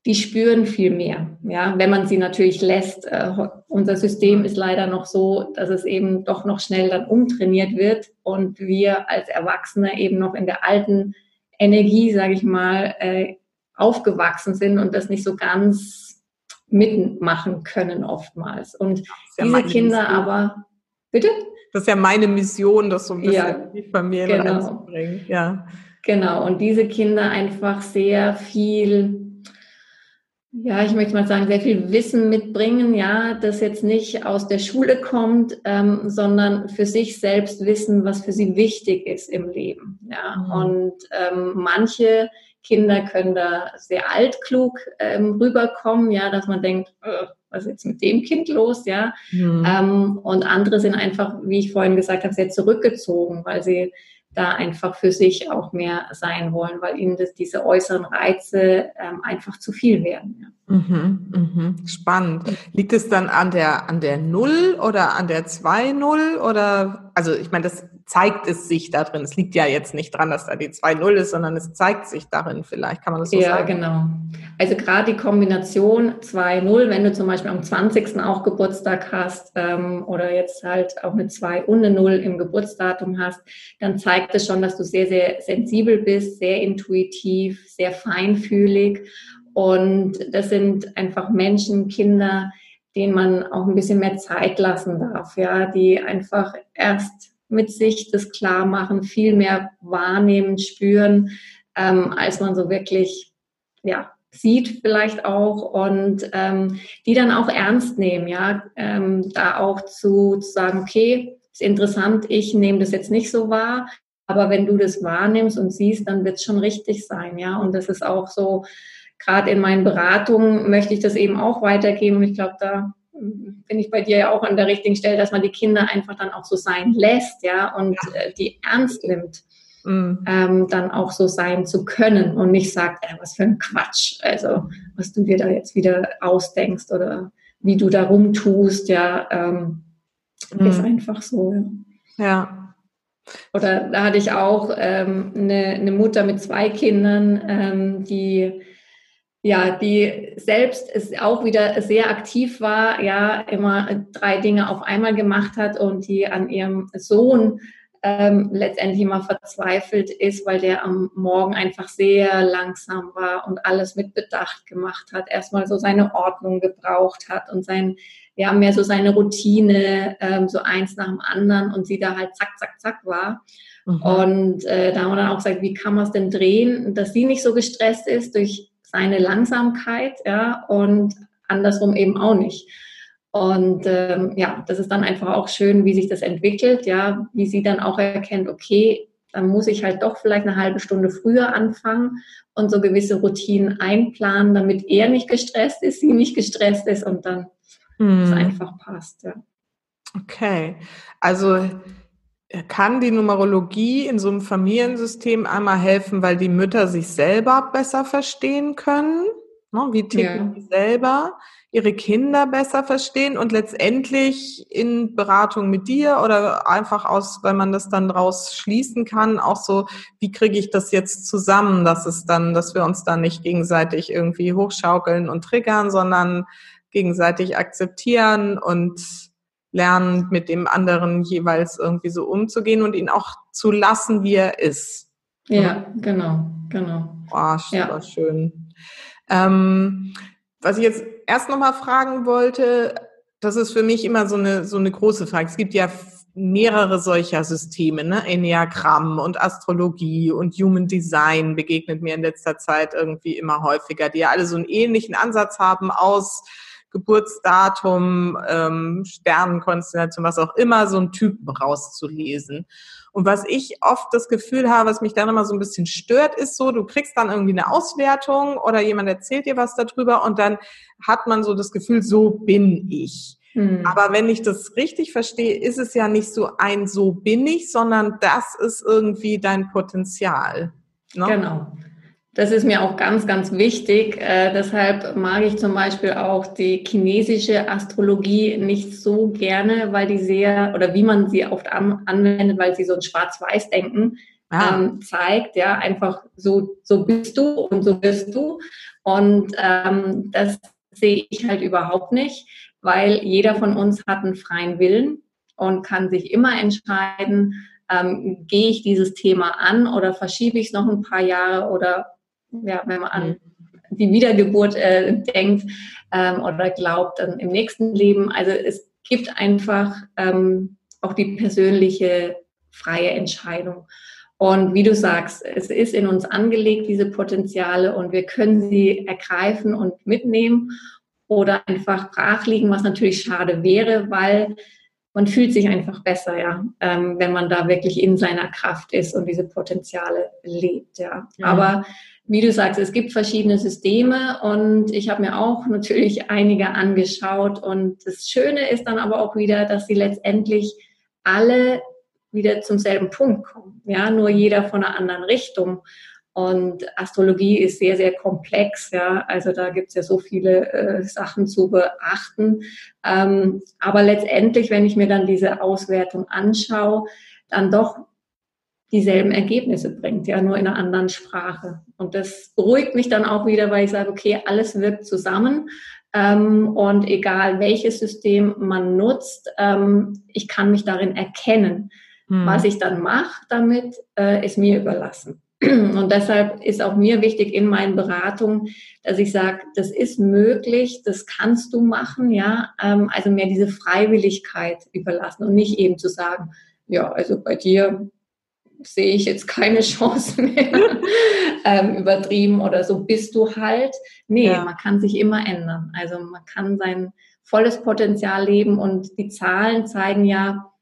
die spüren viel mehr. Ja, wenn man sie natürlich lässt. Äh, unser System ist leider noch so, dass es eben doch noch schnell dann umtrainiert wird und wir als Erwachsene eben noch in der alten Energie, sage ich mal, äh, aufgewachsen sind und das nicht so ganz mitmachen können oftmals. Und ja diese Kinder aber, bitte? Das ist ja meine Mission, das so ein bisschen ja, in die Familie genau. reinzubringen. Ja. Genau, und diese Kinder einfach sehr viel, ja, ich möchte mal sagen, sehr viel Wissen mitbringen, ja, das jetzt nicht aus der Schule kommt, ähm, sondern für sich selbst wissen, was für sie wichtig ist im Leben. Ja, mhm. und ähm, manche Kinder können da sehr altklug ähm, rüberkommen, ja, dass man denkt, äh, was ist jetzt mit dem Kind los, ja. Mhm. Ähm, und andere sind einfach, wie ich vorhin gesagt habe, sehr zurückgezogen, weil sie da einfach für sich auch mehr sein wollen, weil ihnen das, diese äußeren Reize ähm, einfach zu viel werden. Ja. Mhm, mhm. Spannend. Liegt es dann an der an der Null oder an der 2-0 oder also ich meine, das zeigt es sich da drin. Es liegt ja jetzt nicht dran, dass da die 2-0 ist, sondern es zeigt sich darin vielleicht. Kann man das so ja, sagen? Ja, genau. Also gerade die Kombination 2-0, wenn du zum Beispiel am 20. auch Geburtstag hast ähm, oder jetzt halt auch eine 2 und eine 0 im Geburtsdatum hast, dann zeigt es schon, dass du sehr, sehr sensibel bist, sehr intuitiv, sehr feinfühlig. Und das sind einfach Menschen, Kinder, denen man auch ein bisschen mehr Zeit lassen darf, ja, die einfach erst mit sich das klar machen, viel mehr wahrnehmen, spüren, ähm, als man so wirklich, ja, sieht vielleicht auch und ähm, die dann auch ernst nehmen, ja, ähm, da auch zu, zu sagen, okay, ist interessant, ich nehme das jetzt nicht so wahr, aber wenn du das wahrnimmst und siehst, dann wird es schon richtig sein, ja, und das ist auch so gerade in meinen Beratungen möchte ich das eben auch weitergeben. Und ich glaube, da bin ich bei dir ja auch an der richtigen Stelle, dass man die Kinder einfach dann auch so sein lässt, ja, und. Äh, die ernst nimmt, mhm. ähm, dann auch so sein zu können und nicht sagt, äh, was für ein Quatsch, also was du dir da jetzt wieder ausdenkst oder wie du da rumtust, ja, ähm, mhm. ist einfach so. Ja. ja. Oder da hatte ich auch ähm, eine, eine Mutter mit zwei Kindern, ähm, die ja, die selbst ist auch wieder sehr aktiv war, ja, immer drei Dinge auf einmal gemacht hat und die an ihrem Sohn ähm, letztendlich immer verzweifelt ist, weil der am Morgen einfach sehr langsam war und alles mit Bedacht gemacht hat, erstmal so seine Ordnung gebraucht hat und sein, ja, mehr so seine Routine, ähm, so eins nach dem anderen und sie da halt zack, zack, zack war. Mhm. Und äh, da haben wir dann auch gesagt, wie kann man es denn drehen, dass sie nicht so gestresst ist durch seine Langsamkeit, ja, und andersrum eben auch nicht. Und ähm, ja, das ist dann einfach auch schön, wie sich das entwickelt, ja, wie sie dann auch erkennt, okay, dann muss ich halt doch vielleicht eine halbe Stunde früher anfangen und so gewisse Routinen einplanen, damit er nicht gestresst ist, sie nicht gestresst ist und dann hm. es einfach passt, ja. Okay, also kann die Numerologie in so einem Familiensystem einmal helfen, weil die Mütter sich selber besser verstehen können? Ne? Wie ticken ja. die selber? Ihre Kinder besser verstehen und letztendlich in Beratung mit dir oder einfach aus, weil man das dann draus schließen kann, auch so, wie kriege ich das jetzt zusammen, dass es dann, dass wir uns dann nicht gegenseitig irgendwie hochschaukeln und triggern, sondern gegenseitig akzeptieren und lernen, mit dem anderen jeweils irgendwie so umzugehen und ihn auch zu lassen, wie er ist. Ja, genau, genau. Oh, ja. schön. Ähm, was ich jetzt erst nochmal fragen wollte, das ist für mich immer so eine, so eine große Frage. Es gibt ja mehrere solcher Systeme, ne? Enneagramm und Astrologie und Human Design begegnet mir in letzter Zeit irgendwie immer häufiger, die ja alle so einen ähnlichen Ansatz haben aus Geburtsdatum, ähm, Sternenkonstellation, was auch immer, so einen Typen rauszulesen. Und was ich oft das Gefühl habe, was mich dann immer so ein bisschen stört, ist so, du kriegst dann irgendwie eine Auswertung oder jemand erzählt dir was darüber und dann hat man so das Gefühl, so bin ich. Hm. Aber wenn ich das richtig verstehe, ist es ja nicht so ein so bin ich, sondern das ist irgendwie dein Potenzial. Ne? Genau. Das ist mir auch ganz, ganz wichtig. Äh, deshalb mag ich zum Beispiel auch die chinesische Astrologie nicht so gerne, weil die sehr, oder wie man sie oft an, anwendet, weil sie so ein Schwarz-Weiß-Denken ah. ähm, zeigt. Ja, einfach so, so bist du und so bist du. Und ähm, das sehe ich halt überhaupt nicht, weil jeder von uns hat einen freien Willen und kann sich immer entscheiden, ähm, gehe ich dieses Thema an oder verschiebe ich es noch ein paar Jahre oder ja, wenn man an mhm. die Wiedergeburt äh, denkt ähm, oder glaubt dann im nächsten Leben. Also es gibt einfach ähm, auch die persönliche freie Entscheidung. Und wie du sagst, es ist in uns angelegt, diese Potenziale, und wir können sie ergreifen und mitnehmen oder einfach brach liegen, was natürlich schade wäre, weil man fühlt sich einfach besser, ja, ähm, wenn man da wirklich in seiner Kraft ist und diese Potenziale lebt, ja. ja. Aber wie du sagst, es gibt verschiedene Systeme und ich habe mir auch *laughs* natürlich einige angeschaut und das Schöne ist dann aber auch wieder, dass sie letztendlich alle wieder zum selben Punkt kommen, ja, nur jeder von einer anderen Richtung. Und Astrologie ist sehr, sehr komplex, ja. Also da gibt es ja so viele äh, Sachen zu beachten. Ähm, aber letztendlich, wenn ich mir dann diese Auswertung anschaue, dann doch dieselben Ergebnisse bringt, ja, nur in einer anderen Sprache. Und das beruhigt mich dann auch wieder, weil ich sage, okay, alles wirkt zusammen. Ähm, und egal welches System man nutzt, ähm, ich kann mich darin erkennen. Hm. Was ich dann mache damit, äh, ist mir überlassen. *clears throat* Und deshalb ist auch mir wichtig in meinen Beratungen, dass ich sage, das ist möglich, das kannst du machen, ja. Ähm, also mehr diese Freiwilligkeit überlassen und nicht eben zu sagen, ja, also bei dir sehe ich jetzt keine *laughs* Chance mehr, *laughs* ähm, übertrieben oder so bist du halt. Nee, ja. man kann sich immer ändern. Also man kann sein volles Potenzial leben und die Zahlen zeigen ja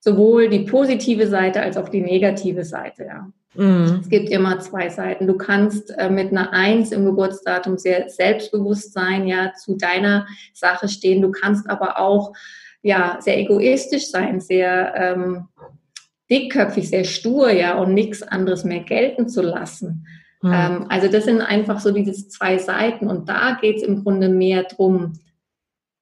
sowohl die positive Seite als auch die negative Seite, ja. Mhm. Es gibt immer zwei Seiten. Du kannst äh, mit einer Eins im Geburtsdatum sehr selbstbewusst sein, ja, zu deiner Sache stehen. Du kannst aber auch ja sehr egoistisch sein, sehr ähm, dickköpfig, sehr stur, ja, und nichts anderes mehr gelten zu lassen. Mhm. Ähm, also das sind einfach so diese zwei Seiten. Und da geht es im Grunde mehr drum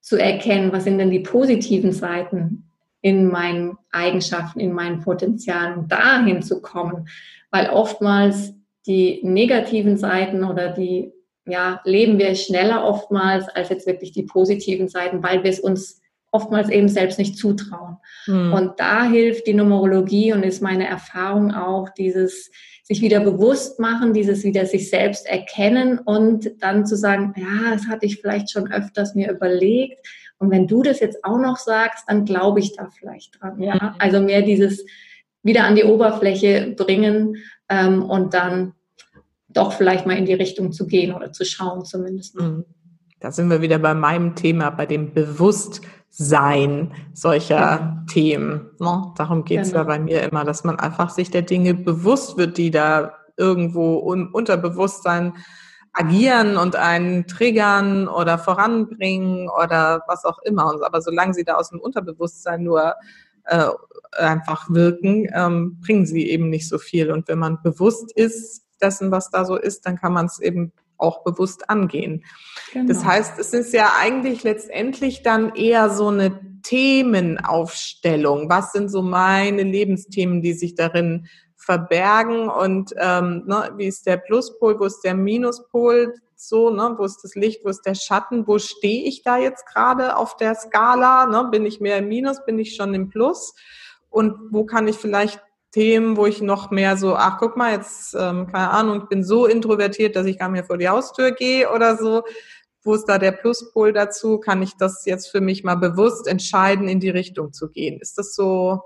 zu erkennen, was sind denn die positiven Seiten in meinen Eigenschaften, in meinen Potenzialen, dahin zu kommen. Weil oftmals die negativen Seiten oder die, ja, leben wir schneller oftmals als jetzt wirklich die positiven Seiten, weil wir es uns oftmals eben selbst nicht zutrauen. Mhm. Und da hilft die Numerologie und ist meine Erfahrung auch dieses sich wieder bewusst machen, dieses wieder sich selbst erkennen und dann zu sagen, ja, das hatte ich vielleicht schon öfters mir überlegt. Und wenn du das jetzt auch noch sagst, dann glaube ich da vielleicht dran. Ja, mhm. also mehr dieses wieder an die Oberfläche bringen ähm, und dann doch vielleicht mal in die Richtung zu gehen oder zu schauen zumindest. Mhm. Da sind wir wieder bei meinem Thema, bei dem Bewusstsein solcher ja. Themen. Ne? Darum geht es genau. ja bei mir immer, dass man einfach sich der Dinge bewusst wird, die da irgendwo im Unterbewusstsein agieren und einen triggern oder voranbringen oder was auch immer. Aber solange sie da aus dem Unterbewusstsein nur äh, einfach wirken, ähm, bringen sie eben nicht so viel. Und wenn man bewusst ist dessen, was da so ist, dann kann man es eben auch bewusst angehen. Genau. Das heißt, es ist ja eigentlich letztendlich dann eher so eine Themenaufstellung. Was sind so meine Lebensthemen, die sich darin verbergen und ähm, ne, wie ist der Pluspol, wo ist der Minuspol, so, ne, wo ist das Licht, wo ist der Schatten, wo stehe ich da jetzt gerade auf der Skala, ne, bin ich mehr im Minus, bin ich schon im Plus und wo kann ich vielleicht Themen, wo ich noch mehr so, ach guck mal, jetzt, ähm, keine Ahnung, ich bin so introvertiert, dass ich gar nicht mehr vor die Haustür gehe oder so. Wo ist da der Pluspol dazu? Kann ich das jetzt für mich mal bewusst entscheiden, in die Richtung zu gehen? Ist das so?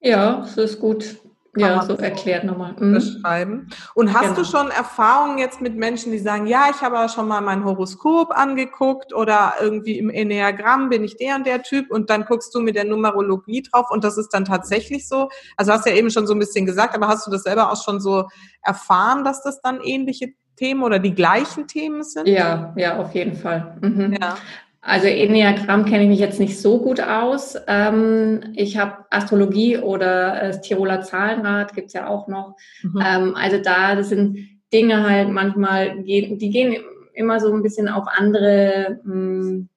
Ja, das ist gut ja, so erklärt nochmal. Mhm. Beschreiben. Und hast genau. du schon Erfahrungen jetzt mit Menschen, die sagen, ja, ich habe aber schon mal mein Horoskop angeguckt oder irgendwie im Enneagramm bin ich der und der Typ und dann guckst du mit der Numerologie drauf und das ist dann tatsächlich so? Also hast ja eben schon so ein bisschen gesagt, aber hast du das selber auch schon so erfahren, dass das dann ähnliche Themen oder die gleichen Themen sind? Ja, ja, auf jeden Fall. Mhm. Ja. Also Enneagramm kenne ich mich jetzt nicht so gut aus. Ähm, ich habe Astrologie oder das Tiroler Zahlenrad gibt's ja auch noch. Mhm. Ähm, also da, das sind Dinge halt manchmal, die gehen immer so ein bisschen auf andere mh, hm,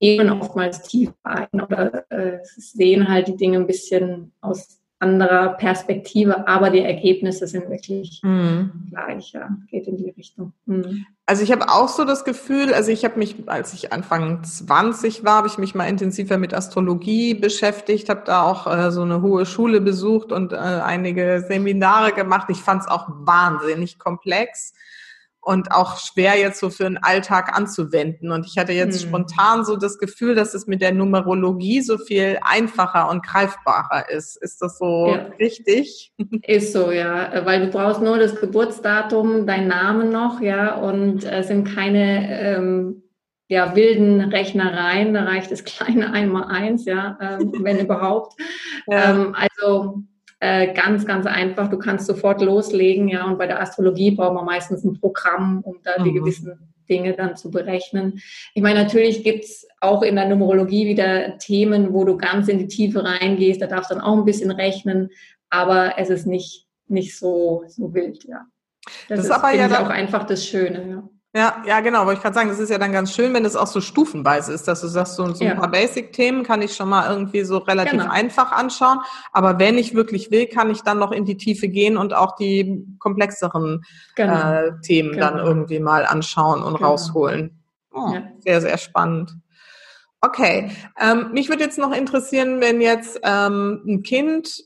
Themen oftmals tief ein oder äh, sehen halt die Dinge ein bisschen aus anderer Perspektive, aber die Ergebnisse sind wirklich mhm. gleich, ja, geht in die Richtung. Mhm. Also ich habe auch so das Gefühl, also ich habe mich, als ich Anfang 20 war, habe ich mich mal intensiver mit Astrologie beschäftigt, habe da auch äh, so eine hohe Schule besucht und äh, einige Seminare gemacht. Ich fand es auch wahnsinnig komplex und auch schwer jetzt so für den Alltag anzuwenden. Und ich hatte jetzt hm. spontan so das Gefühl, dass es mit der Numerologie so viel einfacher und greifbarer ist. Ist das so ja. richtig? Ist so, ja, weil du brauchst nur das Geburtsdatum, dein Name noch, ja, und es sind keine ähm, ja, wilden Rechnereien, da reicht das *laughs* kleine einmal eins, ja, ähm, wenn überhaupt. Ja. Ähm, also äh, ganz, ganz einfach. Du kannst sofort loslegen, ja. Und bei der Astrologie braucht man meistens ein Programm, um da mhm. die gewissen Dinge dann zu berechnen. Ich meine, natürlich gibt's auch in der Numerologie wieder Themen, wo du ganz in die Tiefe reingehst. Da darfst du dann auch ein bisschen rechnen, aber es ist nicht, nicht so, so wild, ja. Das, das ist, aber ja auch einfach das Schöne, ja. Ja, ja, genau. Wollte ich gerade sagen, das ist ja dann ganz schön, wenn es auch so stufenweise ist, dass du sagst, so, so ein ja. paar Basic-Themen kann ich schon mal irgendwie so relativ genau. einfach anschauen. Aber wenn ich wirklich will, kann ich dann noch in die Tiefe gehen und auch die komplexeren genau. äh, Themen genau. dann irgendwie mal anschauen und genau. rausholen. Oh, ja. Sehr, sehr spannend. Okay, ähm, mich würde jetzt noch interessieren, wenn jetzt ähm, ein Kind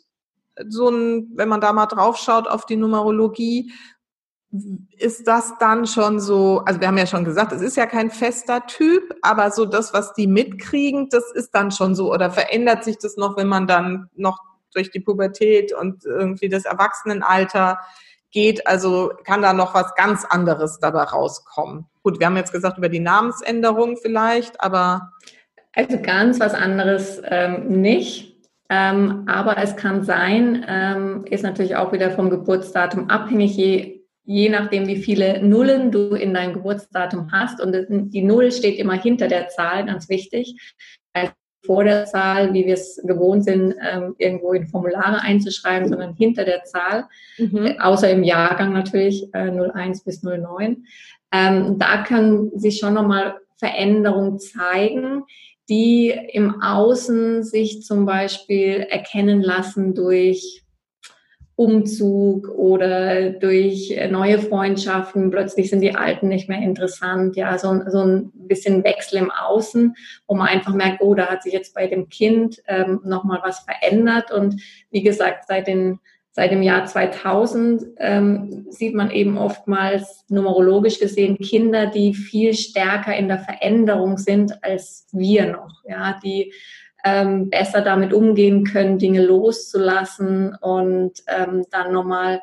so ein, wenn man da mal drauf schaut auf die Numerologie, ist das dann schon so, also wir haben ja schon gesagt, es ist ja kein fester Typ, aber so das, was die mitkriegen, das ist dann schon so oder verändert sich das noch, wenn man dann noch durch die Pubertät und irgendwie das Erwachsenenalter geht, also kann da noch was ganz anderes dabei rauskommen. Gut, wir haben jetzt gesagt über die Namensänderung vielleicht, aber also ganz was anderes ähm, nicht. Ähm, aber es kann sein, ähm, ist natürlich auch wieder vom Geburtsdatum abhängig, je, je nachdem, wie viele Nullen du in deinem Geburtsdatum hast. Und die Null steht immer hinter der Zahl, ganz wichtig. Also vor der Zahl, wie wir es gewohnt sind, ähm, irgendwo in Formulare einzuschreiben, sondern hinter der Zahl, mhm. Äh, außer im Jahrgang natürlich, äh, 01 bis 09. Ähm, da kann sich schon nochmal Veränderungen zeigen, die im Außen sich zum Beispiel erkennen lassen durch Umzug oder durch neue Freundschaften. Plötzlich sind die alten nicht mehr interessant. Ja, so, so ein bisschen Wechsel im Außen, wo man einfach merkt, oh, da hat sich jetzt bei dem Kind ähm, nochmal was verändert. Und wie gesagt, seit den Seit dem Jahr 2000 ähm, sieht man eben oftmals numerologisch gesehen Kinder, die viel stärker in der Veränderung sind als wir noch, ja, die ähm, besser damit umgehen können, Dinge loszulassen und ähm, dann nochmal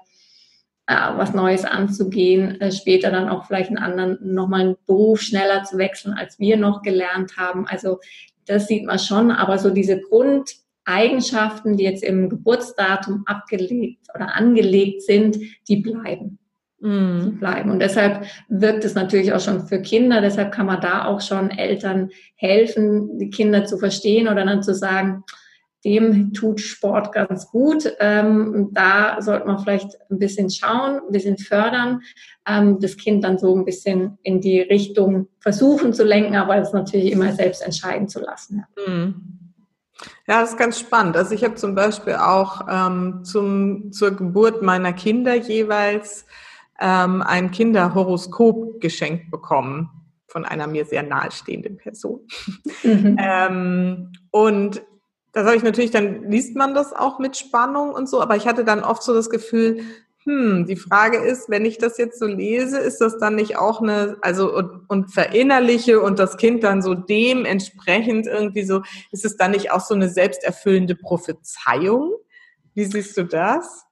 äh, was Neues anzugehen, äh, später dann auch vielleicht einen anderen, nochmal einen Beruf schneller zu wechseln, als wir noch gelernt haben. Also das sieht man schon, aber so diese Grund Eigenschaften, die jetzt im Geburtsdatum abgelegt oder angelegt sind, die bleiben. Mm. Die bleiben. Und deshalb wirkt es natürlich auch schon für Kinder. Deshalb kann man da auch schon Eltern helfen, die Kinder zu verstehen oder dann zu sagen, dem tut Sport ganz gut. Ähm, da sollte man vielleicht ein bisschen schauen, ein bisschen fördern, ähm, das Kind dann so ein bisschen in die Richtung versuchen zu lenken, aber es natürlich immer selbst entscheiden zu lassen. Ja. Mm. Ja, das ist ganz spannend. Also ich habe zum Beispiel auch ähm, zum, zur Geburt meiner Kinder jeweils ähm, ein Kinderhoroskop geschenkt bekommen von einer mir sehr nahestehenden Person. Mhm. *laughs* ähm, und da sage ich natürlich, dann liest man das auch mit Spannung und so, aber ich hatte dann oft so das Gefühl, hm, die Frage ist, wenn ich das jetzt so lese, ist das dann nicht auch eine, also und, und verinnerliche und das Kind dann so dementsprechend irgendwie so, ist es dann nicht auch so eine selbsterfüllende Prophezeiung? Wie siehst du das?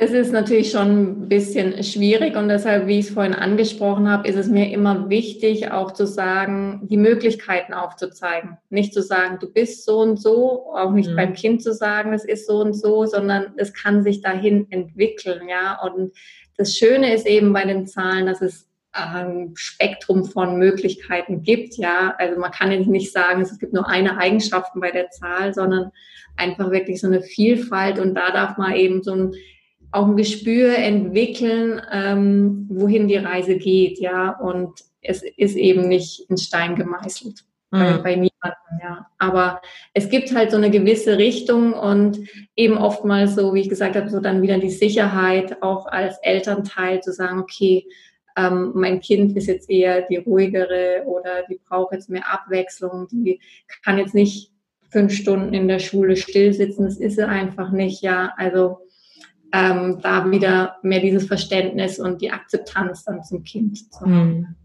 Es ist natürlich schon ein bisschen schwierig und deshalb, wie ich es vorhin angesprochen habe, ist es mir immer wichtig, auch zu sagen, die Möglichkeiten aufzuzeigen. Nicht zu sagen, du bist so und so, auch nicht mhm. beim Kind zu sagen, es ist so und so, sondern es kann sich dahin entwickeln, ja. Und das Schöne ist eben bei den Zahlen, dass es ein Spektrum von Möglichkeiten gibt, ja. Also man kann jetzt nicht sagen, es gibt nur eine Eigenschaft bei der Zahl, sondern einfach wirklich so eine Vielfalt und da darf man eben so ein auch ein Gespür entwickeln, ähm, wohin die Reise geht, ja. Und es ist eben nicht in Stein gemeißelt mhm. bei, bei niemandem, ja. Aber es gibt halt so eine gewisse Richtung und eben oftmals so, wie ich gesagt habe, so dann wieder die Sicherheit, auch als Elternteil zu sagen, okay, ähm, mein Kind ist jetzt eher die ruhigere oder die braucht jetzt mehr Abwechslung, die kann jetzt nicht fünf Stunden in der Schule still sitzen, das ist sie einfach nicht, ja. Also ähm, da wieder mehr dieses Verständnis und die Akzeptanz dann zum Kind zu haben.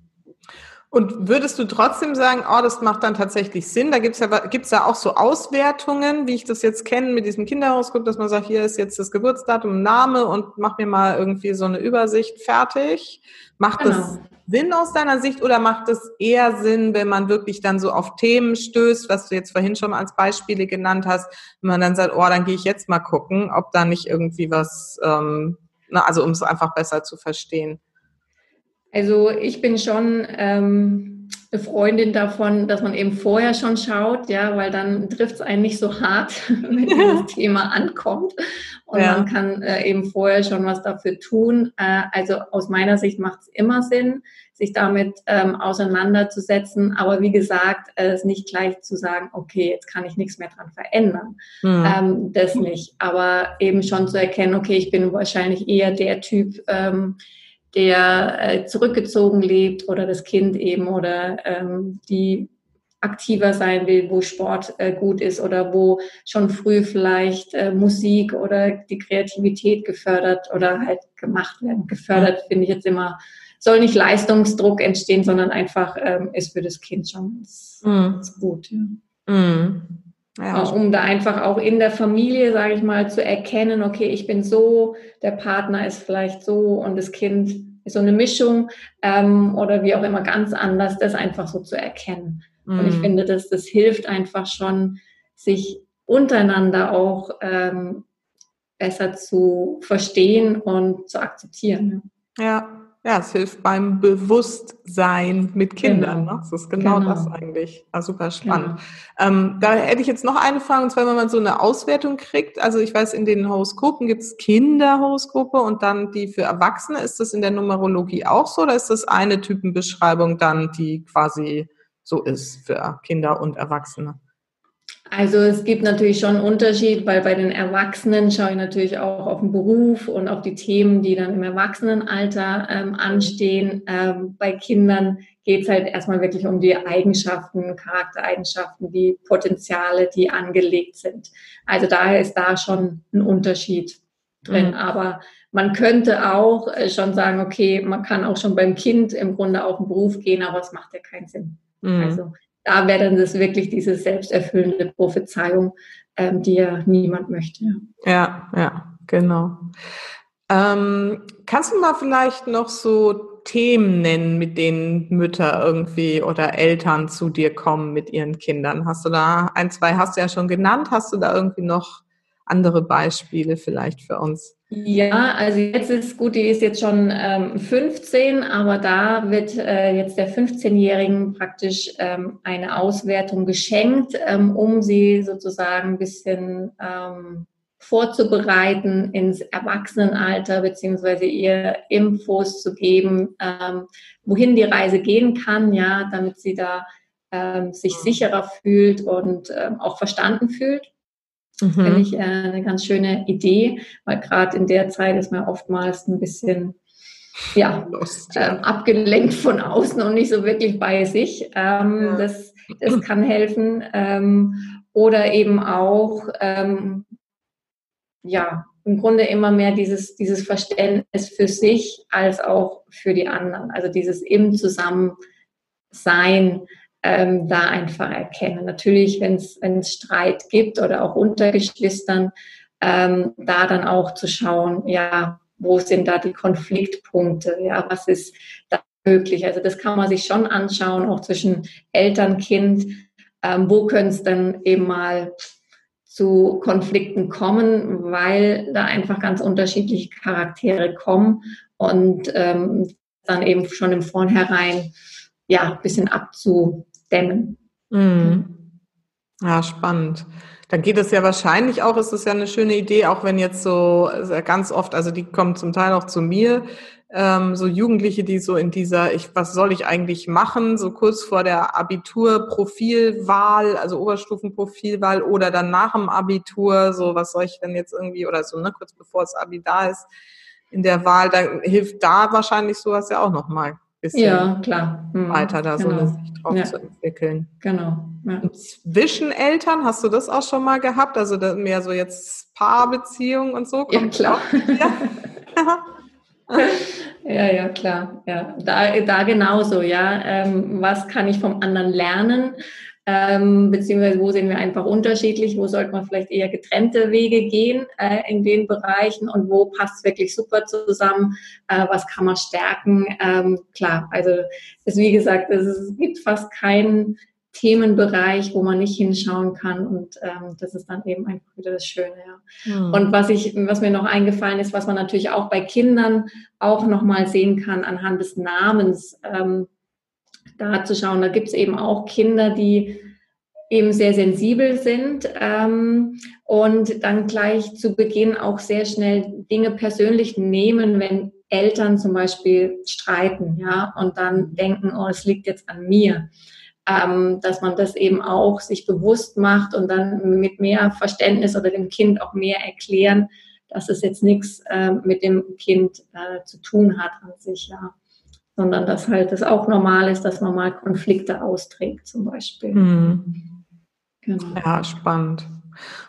Und würdest du trotzdem sagen, oh, das macht dann tatsächlich Sinn? Da gibt's ja, gibt's ja auch so Auswertungen, wie ich das jetzt kenne mit diesem Kinderhoroskop, dass man sagt, hier ist jetzt das Geburtsdatum, Name und mach mir mal irgendwie so eine Übersicht fertig. Macht genau. das Sinn aus deiner Sicht oder macht es eher Sinn, wenn man wirklich dann so auf Themen stößt, was du jetzt vorhin schon als Beispiele genannt hast, wenn man dann sagt, oh, dann gehe ich jetzt mal gucken, ob da nicht irgendwie was, ähm, na, also um es einfach besser zu verstehen. Also ich bin schon ähm, eine Freundin davon, dass man eben vorher schon schaut, ja, weil dann trifft es einen nicht so hart, *laughs* wenn *laughs* das Thema ankommt. Und ja. man kann äh, eben vorher schon was dafür tun. Äh, also aus meiner Sicht macht es immer Sinn, sich damit ähm, auseinanderzusetzen. Aber wie gesagt, es äh, nicht gleich zu sagen, okay, jetzt kann ich nichts mehr dran verändern. Mhm. Ähm, das nicht. Aber eben schon zu erkennen, okay, ich bin wahrscheinlich eher der Typ, ähm, der äh, zurückgezogen lebt oder das Kind eben oder ähm, die aktiver sein will, wo Sport äh, gut ist oder wo schon früh vielleicht äh, Musik oder die Kreativität gefördert oder halt gemacht werden. Gefördert finde ich jetzt immer, soll nicht Leistungsdruck entstehen, sondern einfach ähm, ist für das Kind schon ist, mm. ist gut. Ja. Mm. Ja. Um da einfach auch in der Familie, sage ich mal, zu erkennen, okay, ich bin so, der Partner ist vielleicht so und das Kind ist so eine Mischung ähm, oder wie auch immer ganz anders, das einfach so zu erkennen. Mm. Und ich mhm. finde, dass das hilft einfach schon, sich untereinander auch ähm, besser zu verstehen und zu akzeptieren. Ja, ja, es hilft beim Bewusstsein mit Kindern. Genau. Ne? Das ist genau, genau. das eigentlich. Ah, super spannend. Genau. Ähm, da hätte ich jetzt noch eine Frage, und zwar, wenn man so eine Auswertung kriegt. Also ich weiß, in den Horoskopen gibt es Kinderhoroskope und dann die für Erwachsene. Ist das in der Numerologie auch so oder ist das eine Typenbeschreibung dann, die quasi so ist für Kinder und Erwachsene? Also es gibt natürlich schon einen Unterschied, weil bei den Erwachsenen schaue ich natürlich auch auf den Beruf und auf die Themen, die dann im Erwachsenenalter ähm, anstehen. Ähm, bei Kindern geht es halt erstmal wirklich um die Eigenschaften, Charaktereigenschaften, die Potenziale, die angelegt sind. Also daher ist da schon ein Unterschied drin. Mhm. Aber man könnte auch äh, schon sagen, okay, man kann auch schon beim Kind im Grunde auf den Beruf gehen, aber es macht ja keinen Sinn. Mhm. Also da wäre dann das wirklich diese selbsterfüllende Prophezeiung, ähm, die ja niemand möchte. Ja, ja, genau. Ähm, kannst du mal vielleicht noch so Themen nennen, mit denen Mütter irgendwie oder Eltern zu dir kommen mit ihren Kindern? Hast du da ein, zwei hast du ja schon genannt. Hast du da irgendwie noch andere Beispiele vielleicht für uns? Ja, also jetzt ist gut, die ist jetzt schon ähm, 15, aber da wird äh, jetzt der 15-Jährigen praktisch ähm, eine Auswertung geschenkt, ähm, um sie sozusagen ein bisschen ähm, vorzubereiten ins Erwachsenenalter, beziehungsweise ihr Infos zu geben, ähm, wohin die Reise gehen kann, ja, damit sie da ähm, sich sicherer fühlt und ähm, auch verstanden fühlt. Mhm. Finde ich äh, eine ganz schöne Idee, weil gerade in der Zeit ist man oftmals ein bisschen ja, Lust, ja. Äh, abgelenkt von außen und nicht so wirklich bei sich. Ähm, ja. das, das kann helfen. Ähm, oder eben auch, ähm, ja, im Grunde immer mehr dieses, dieses Verständnis für sich als auch für die anderen. Also dieses im Zusammensein ähm, da einfach erkennen. Natürlich, wenn es Streit gibt oder auch unter Geschwistern, ähm, da dann auch zu schauen, ja, wo sind da die Konfliktpunkte, ja, was ist da möglich. Also das kann man sich schon anschauen, auch zwischen Eltern, Kind, ähm, wo können es dann eben mal zu Konflikten kommen, weil da einfach ganz unterschiedliche Charaktere kommen und ähm, dann eben schon im Vornherein ja ein bisschen abzu dämmen. Mhm. Ja, spannend. Dann geht es ja wahrscheinlich auch, ist es ja eine schöne Idee, auch wenn jetzt so ganz oft, also die kommen zum Teil auch zu mir, ähm, so Jugendliche, die so in dieser, ich, was soll ich eigentlich machen, so kurz vor der Abiturprofilwahl, also Oberstufenprofilwahl oder dann nach dem Abitur, so was soll ich denn jetzt irgendwie, oder so, ne, kurz bevor das Abi da ist, in der Wahl, dann hilft da wahrscheinlich sowas ja auch nochmal bisschen ja, klar. Mhm. weiter da genau. so eine Sicht drauf ja. zu entwickeln. Genau. Ja. zwischen Eltern, hast du das auch schon mal gehabt? Also mehr so jetzt Paarbeziehungen und so? Ja, klar. *laughs* *laughs* ja, ja, klar. Ja, da, da genauso, ja. Ähm, was kann ich vom anderen lernen? Ähm, beziehungsweise wo sind wir einfach unterschiedlich, wo sollte man vielleicht eher getrennte Wege gehen äh, in den Bereichen und wo passt es wirklich super zusammen, äh, was kann man stärken. Ähm, klar, also es, wie gesagt, es, es gibt fast keinen Themenbereich, wo man nicht hinschauen kann und ähm, das ist dann eben einfach wieder das Schöne. Ja. Mhm. Und was ich, was mir noch eingefallen ist, was man natürlich auch bei Kindern auch nochmal sehen kann anhand des Namens. Ähm, da zu schauen. Da gibt es eben auch Kinder, die eben sehr sensibel sind ähm, und dann gleich zu Beginn auch sehr schnell Dinge persönlich nehmen, wenn Eltern zum Beispiel streiten, ja, und dann denken, oh, es liegt jetzt an mir. Ähm, dass man das eben auch sich bewusst macht und dann mit mehr Verständnis oder dem Kind auch mehr erklären, dass es jetzt nichts äh, mit dem Kind äh, zu tun hat an sich, ja sondern dass halt es auch normal ist, dass man mal Konflikte austrägt zum Beispiel. Mhm. Genau. Ja, spannend.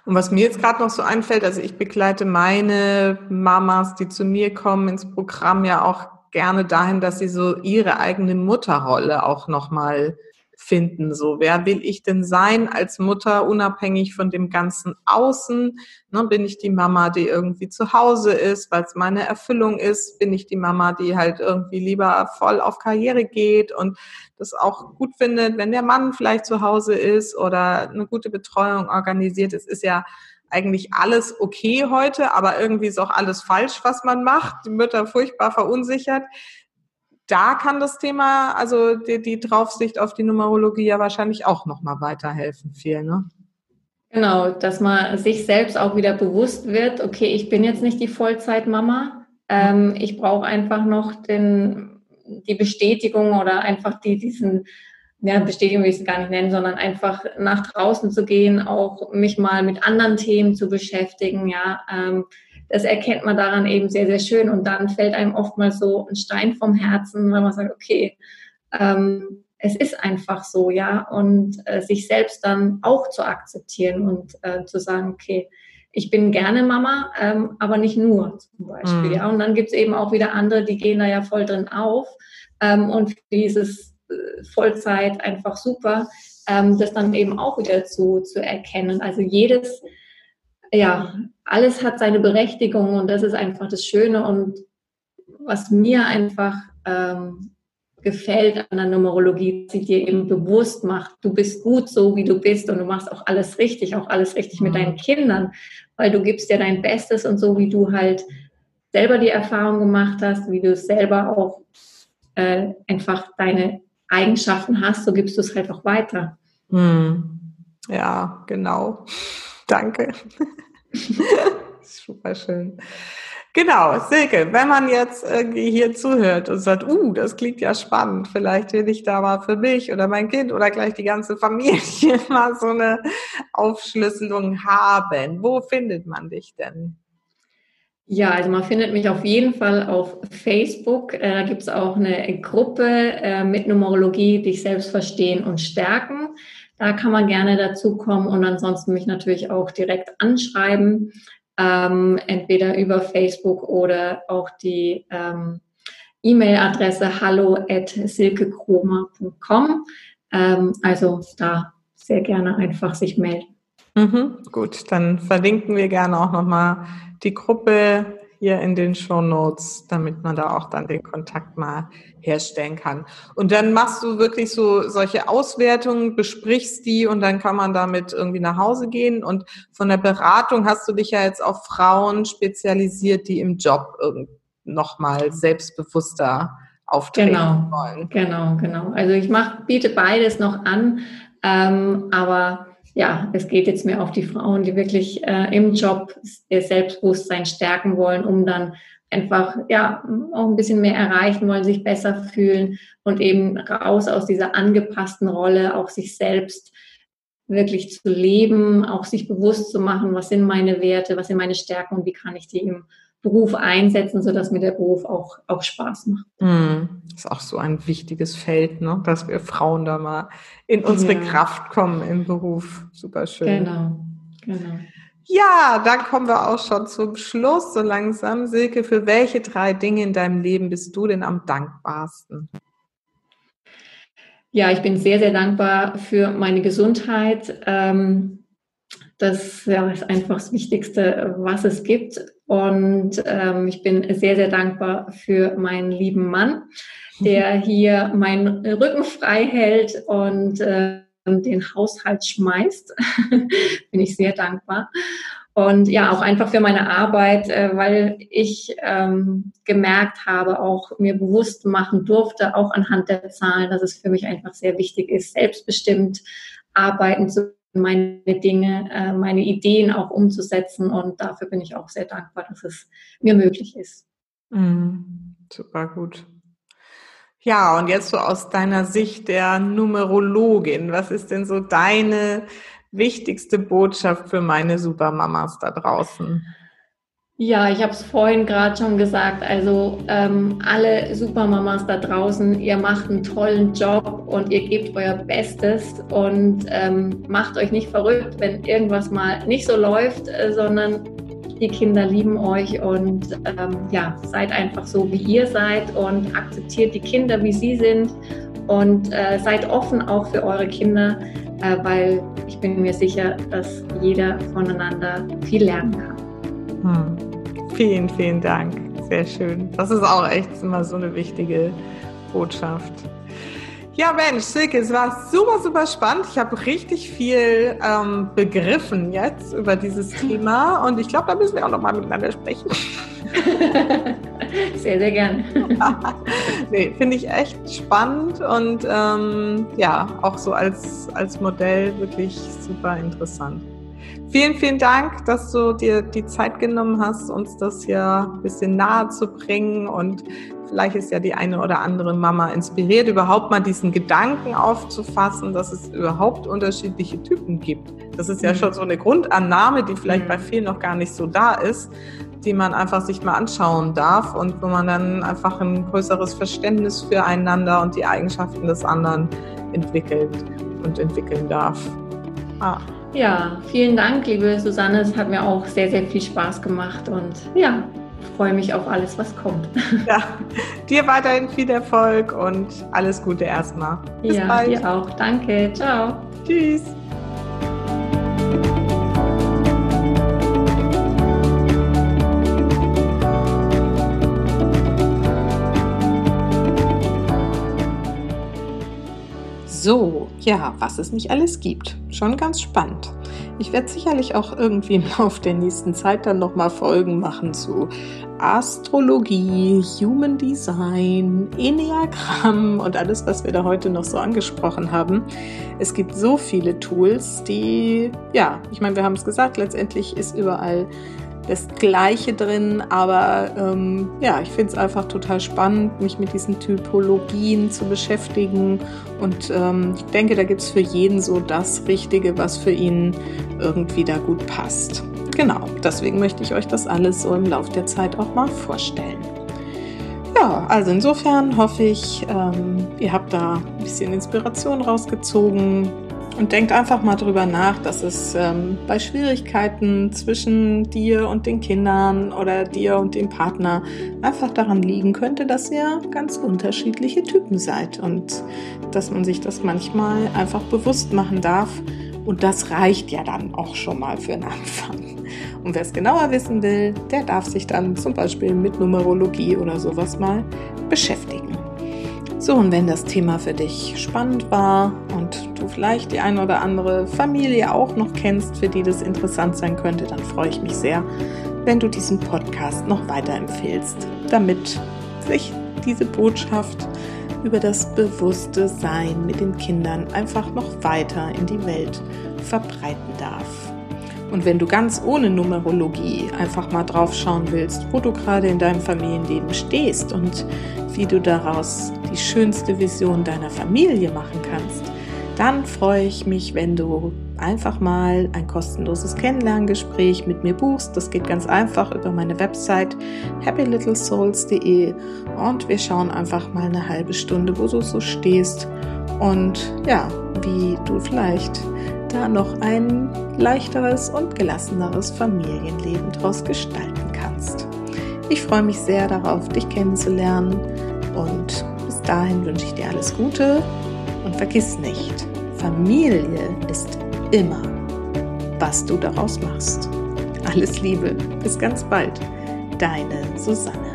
Und was mir jetzt gerade noch so einfällt, also ich begleite meine Mamas, die zu mir kommen ins Programm ja auch gerne dahin, dass sie so ihre eigene Mutterrolle auch nochmal finden. So, wer will ich denn sein als Mutter, unabhängig von dem ganzen Außen? Ne, bin ich die Mama, die irgendwie zu Hause ist, weil es meine Erfüllung ist? Bin ich die Mama, die halt irgendwie lieber voll auf Karriere geht und das auch gut findet, wenn der Mann vielleicht zu Hause ist oder eine gute Betreuung organisiert? Es ist ja eigentlich alles okay heute, aber irgendwie ist auch alles falsch, was man macht. Die Mütter furchtbar verunsichert da kann das Thema, also die, die Draufsicht auf die Numerologie ja wahrscheinlich auch nochmal weiterhelfen, viel, ne? Genau, dass man sich selbst auch wieder bewusst wird, okay, ich bin jetzt nicht die Vollzeitmama, ähm, ich brauche einfach noch den, die Bestätigung oder einfach die, diesen, ja, Bestätigung will ich es gar nicht nennen, sondern einfach nach draußen zu gehen, auch mich mal mit anderen Themen zu beschäftigen, ja, ähm, das erkennt man daran eben sehr, sehr schön. Und dann fällt einem oftmals so ein Stein vom Herzen, weil man sagt, okay, ähm, es ist einfach so, ja, und äh, sich selbst dann auch zu akzeptieren und äh, zu sagen, okay, ich bin gerne Mama, ähm, aber nicht nur zum Beispiel. Mhm. Ja. Und dann gibt es eben auch wieder andere, die gehen da ja voll drin auf ähm, und dieses äh, Vollzeit einfach super, ähm, das dann eben auch wieder zu, zu erkennen. Also jedes ja, alles hat seine Berechtigung und das ist einfach das Schöne und was mir einfach ähm, gefällt an der Numerologie, sie dir eben bewusst macht, du bist gut so, wie du bist und du machst auch alles richtig, auch alles richtig mit deinen mhm. Kindern, weil du gibst dir dein Bestes und so, wie du halt selber die Erfahrung gemacht hast, wie du selber auch äh, einfach deine Eigenschaften hast, so gibst du es halt auch weiter. Hm. Ja, genau. Danke. *laughs* Super schön. Genau, Silke, wenn man jetzt irgendwie hier zuhört und sagt, uh, das klingt ja spannend, vielleicht will ich da mal für mich oder mein Kind oder gleich die ganze Familie *laughs* mal so eine Aufschlüsselung haben. Wo findet man dich denn? Ja, also man findet mich auf jeden Fall auf Facebook. Äh, da gibt es auch eine Gruppe äh, mit Numerologie, dich selbst verstehen und stärken. Da kann man gerne dazu kommen und ansonsten mich natürlich auch direkt anschreiben, ähm, entweder über Facebook oder auch die ähm, E-Mail-Adresse hallo at silkekroma.com. Ähm, also da sehr gerne einfach sich melden. Mhm, gut, dann verlinken wir gerne auch nochmal die Gruppe hier in den Show Notes, damit man da auch dann den Kontakt mal herstellen kann. Und dann machst du wirklich so solche Auswertungen, besprichst die und dann kann man damit irgendwie nach Hause gehen. Und von der Beratung hast du dich ja jetzt auf Frauen spezialisiert, die im Job nochmal selbstbewusster auftreten genau, wollen. Genau, genau. Also ich mach, biete beides noch an, ähm, aber ja, es geht jetzt mehr auf die Frauen, die wirklich äh, im Job ihr Selbstbewusstsein stärken wollen, um dann einfach ja auch ein bisschen mehr erreichen wollen, sich besser fühlen und eben raus aus dieser angepassten Rolle, auch sich selbst wirklich zu leben, auch sich bewusst zu machen, was sind meine Werte, was sind meine Stärken und wie kann ich die im Beruf einsetzen, sodass mir der Beruf auch, auch Spaß macht. Mm, ist auch so ein wichtiges Feld, ne? dass wir Frauen da mal in unsere ja. Kraft kommen im Beruf. Super schön. Genau, genau. Ja, dann kommen wir auch schon zum Schluss so langsam. Silke, für welche drei Dinge in deinem Leben bist du denn am dankbarsten? Ja, ich bin sehr, sehr dankbar für meine Gesundheit. Ähm, das ja, ist einfach das Wichtigste, was es gibt. Und ähm, ich bin sehr, sehr dankbar für meinen lieben Mann, der *laughs* hier meinen Rücken frei hält und äh, den Haushalt schmeißt. *laughs* bin ich sehr dankbar. Und ja, auch einfach für meine Arbeit, äh, weil ich ähm, gemerkt habe, auch mir bewusst machen durfte, auch anhand der Zahlen, dass es für mich einfach sehr wichtig ist, selbstbestimmt arbeiten zu meine Dinge, äh, meine Ideen auch umzusetzen. Und dafür bin ich auch sehr dankbar, dass es mir möglich ist. Mhm. Super gut. Ja, und jetzt so aus deiner Sicht der Numerologin, was ist denn so deine wichtigste Botschaft für meine Supermamas da draußen? Ja, ich habe es vorhin gerade schon gesagt. Also ähm, alle Supermamas da draußen, ihr macht einen tollen Job und ihr gebt euer Bestes und ähm, macht euch nicht verrückt, wenn irgendwas mal nicht so läuft, äh, sondern die Kinder lieben euch und ähm, ja, seid einfach so, wie ihr seid und akzeptiert die Kinder, wie sie sind und äh, seid offen auch für eure Kinder, äh, weil ich bin mir sicher, dass jeder voneinander viel lernen kann. Hm. Vielen, vielen Dank. Sehr schön. Das ist auch echt immer so eine wichtige Botschaft. Ja, Mensch, Silke, es war super, super spannend. Ich habe richtig viel ähm, begriffen jetzt über dieses Thema und ich glaube, da müssen wir auch nochmal miteinander sprechen. *laughs* sehr, sehr gern. *laughs* nee, finde ich echt spannend und ähm, ja, auch so als, als Modell wirklich super interessant. Vielen, vielen Dank, dass du dir die Zeit genommen hast, uns das hier ein bisschen nahe zu bringen. Und vielleicht ist ja die eine oder andere Mama inspiriert, überhaupt mal diesen Gedanken aufzufassen, dass es überhaupt unterschiedliche Typen gibt. Das ist ja mhm. schon so eine Grundannahme, die vielleicht mhm. bei vielen noch gar nicht so da ist, die man einfach sich mal anschauen darf und wo man dann einfach ein größeres Verständnis füreinander und die Eigenschaften des anderen entwickelt und entwickeln darf. Ah. Ja, vielen Dank, liebe Susanne. Es hat mir auch sehr, sehr viel Spaß gemacht und ja, freue mich auf alles, was kommt. *laughs* Ja, dir weiterhin viel Erfolg und alles Gute erstmal. Bis ja, bald. dir auch. Danke. Ciao. Tschüss. So, ja, was es nicht alles gibt. Schon ganz spannend. Ich werde sicherlich auch irgendwie im *laughs* Laufe der nächsten Zeit dann nochmal Folgen machen zu Astrologie, Human Design, Enneagramm und alles, was wir da heute noch so angesprochen haben. Es gibt so viele Tools, die, ja, ich meine, wir haben es gesagt, letztendlich ist überall das Gleiche drin, aber ähm, ja, ich finde es einfach total spannend, mich mit diesen Typologien zu beschäftigen und ähm, ich denke, da gibt es für jeden so das Richtige, was für ihn irgendwie da gut passt. Genau, deswegen möchte ich euch das alles so im Laufe der Zeit auch mal vorstellen. Ja, also insofern hoffe ich, ähm, ihr habt da ein bisschen Inspiration rausgezogen, und denkt einfach mal drüber nach, dass es ähm, bei Schwierigkeiten zwischen dir und den Kindern oder dir und dem Partner einfach daran liegen könnte, dass ihr ganz unterschiedliche Typen seid und dass man sich das manchmal einfach bewusst machen darf. Und das reicht ja dann auch schon mal für einen Anfang. Und wer es genauer wissen will, der darf sich dann zum Beispiel mit Numerologie oder sowas mal beschäftigen. So, und wenn das Thema für dich spannend war und du vielleicht die eine oder andere Familie auch noch kennst, für die das interessant sein könnte, dann freue ich mich sehr, wenn du diesen Podcast noch weiterempfehlst, damit sich diese Botschaft über das bewusste Sein mit den Kindern einfach noch weiter in die Welt verbreiten darf. Und wenn du ganz ohne Numerologie einfach mal drauf schauen willst, wo du gerade in deinem Familienleben stehst und wie du daraus die schönste Vision deiner Familie machen kannst, dann freue ich mich, wenn du einfach mal ein kostenloses Kennenlerngespräch mit mir buchst. Das geht ganz einfach über meine Website happylittlesouls.de und wir schauen einfach mal eine halbe Stunde, wo du so stehst und ja, wie du vielleicht da noch ein leichteres und gelasseneres Familienleben daraus gestalten kannst. Ich freue mich sehr darauf, dich kennenzulernen und bis dahin wünsche ich dir alles Gute und vergiss nicht, Familie ist immer, was du daraus machst. Alles Liebe, bis ganz bald, deine Susanne.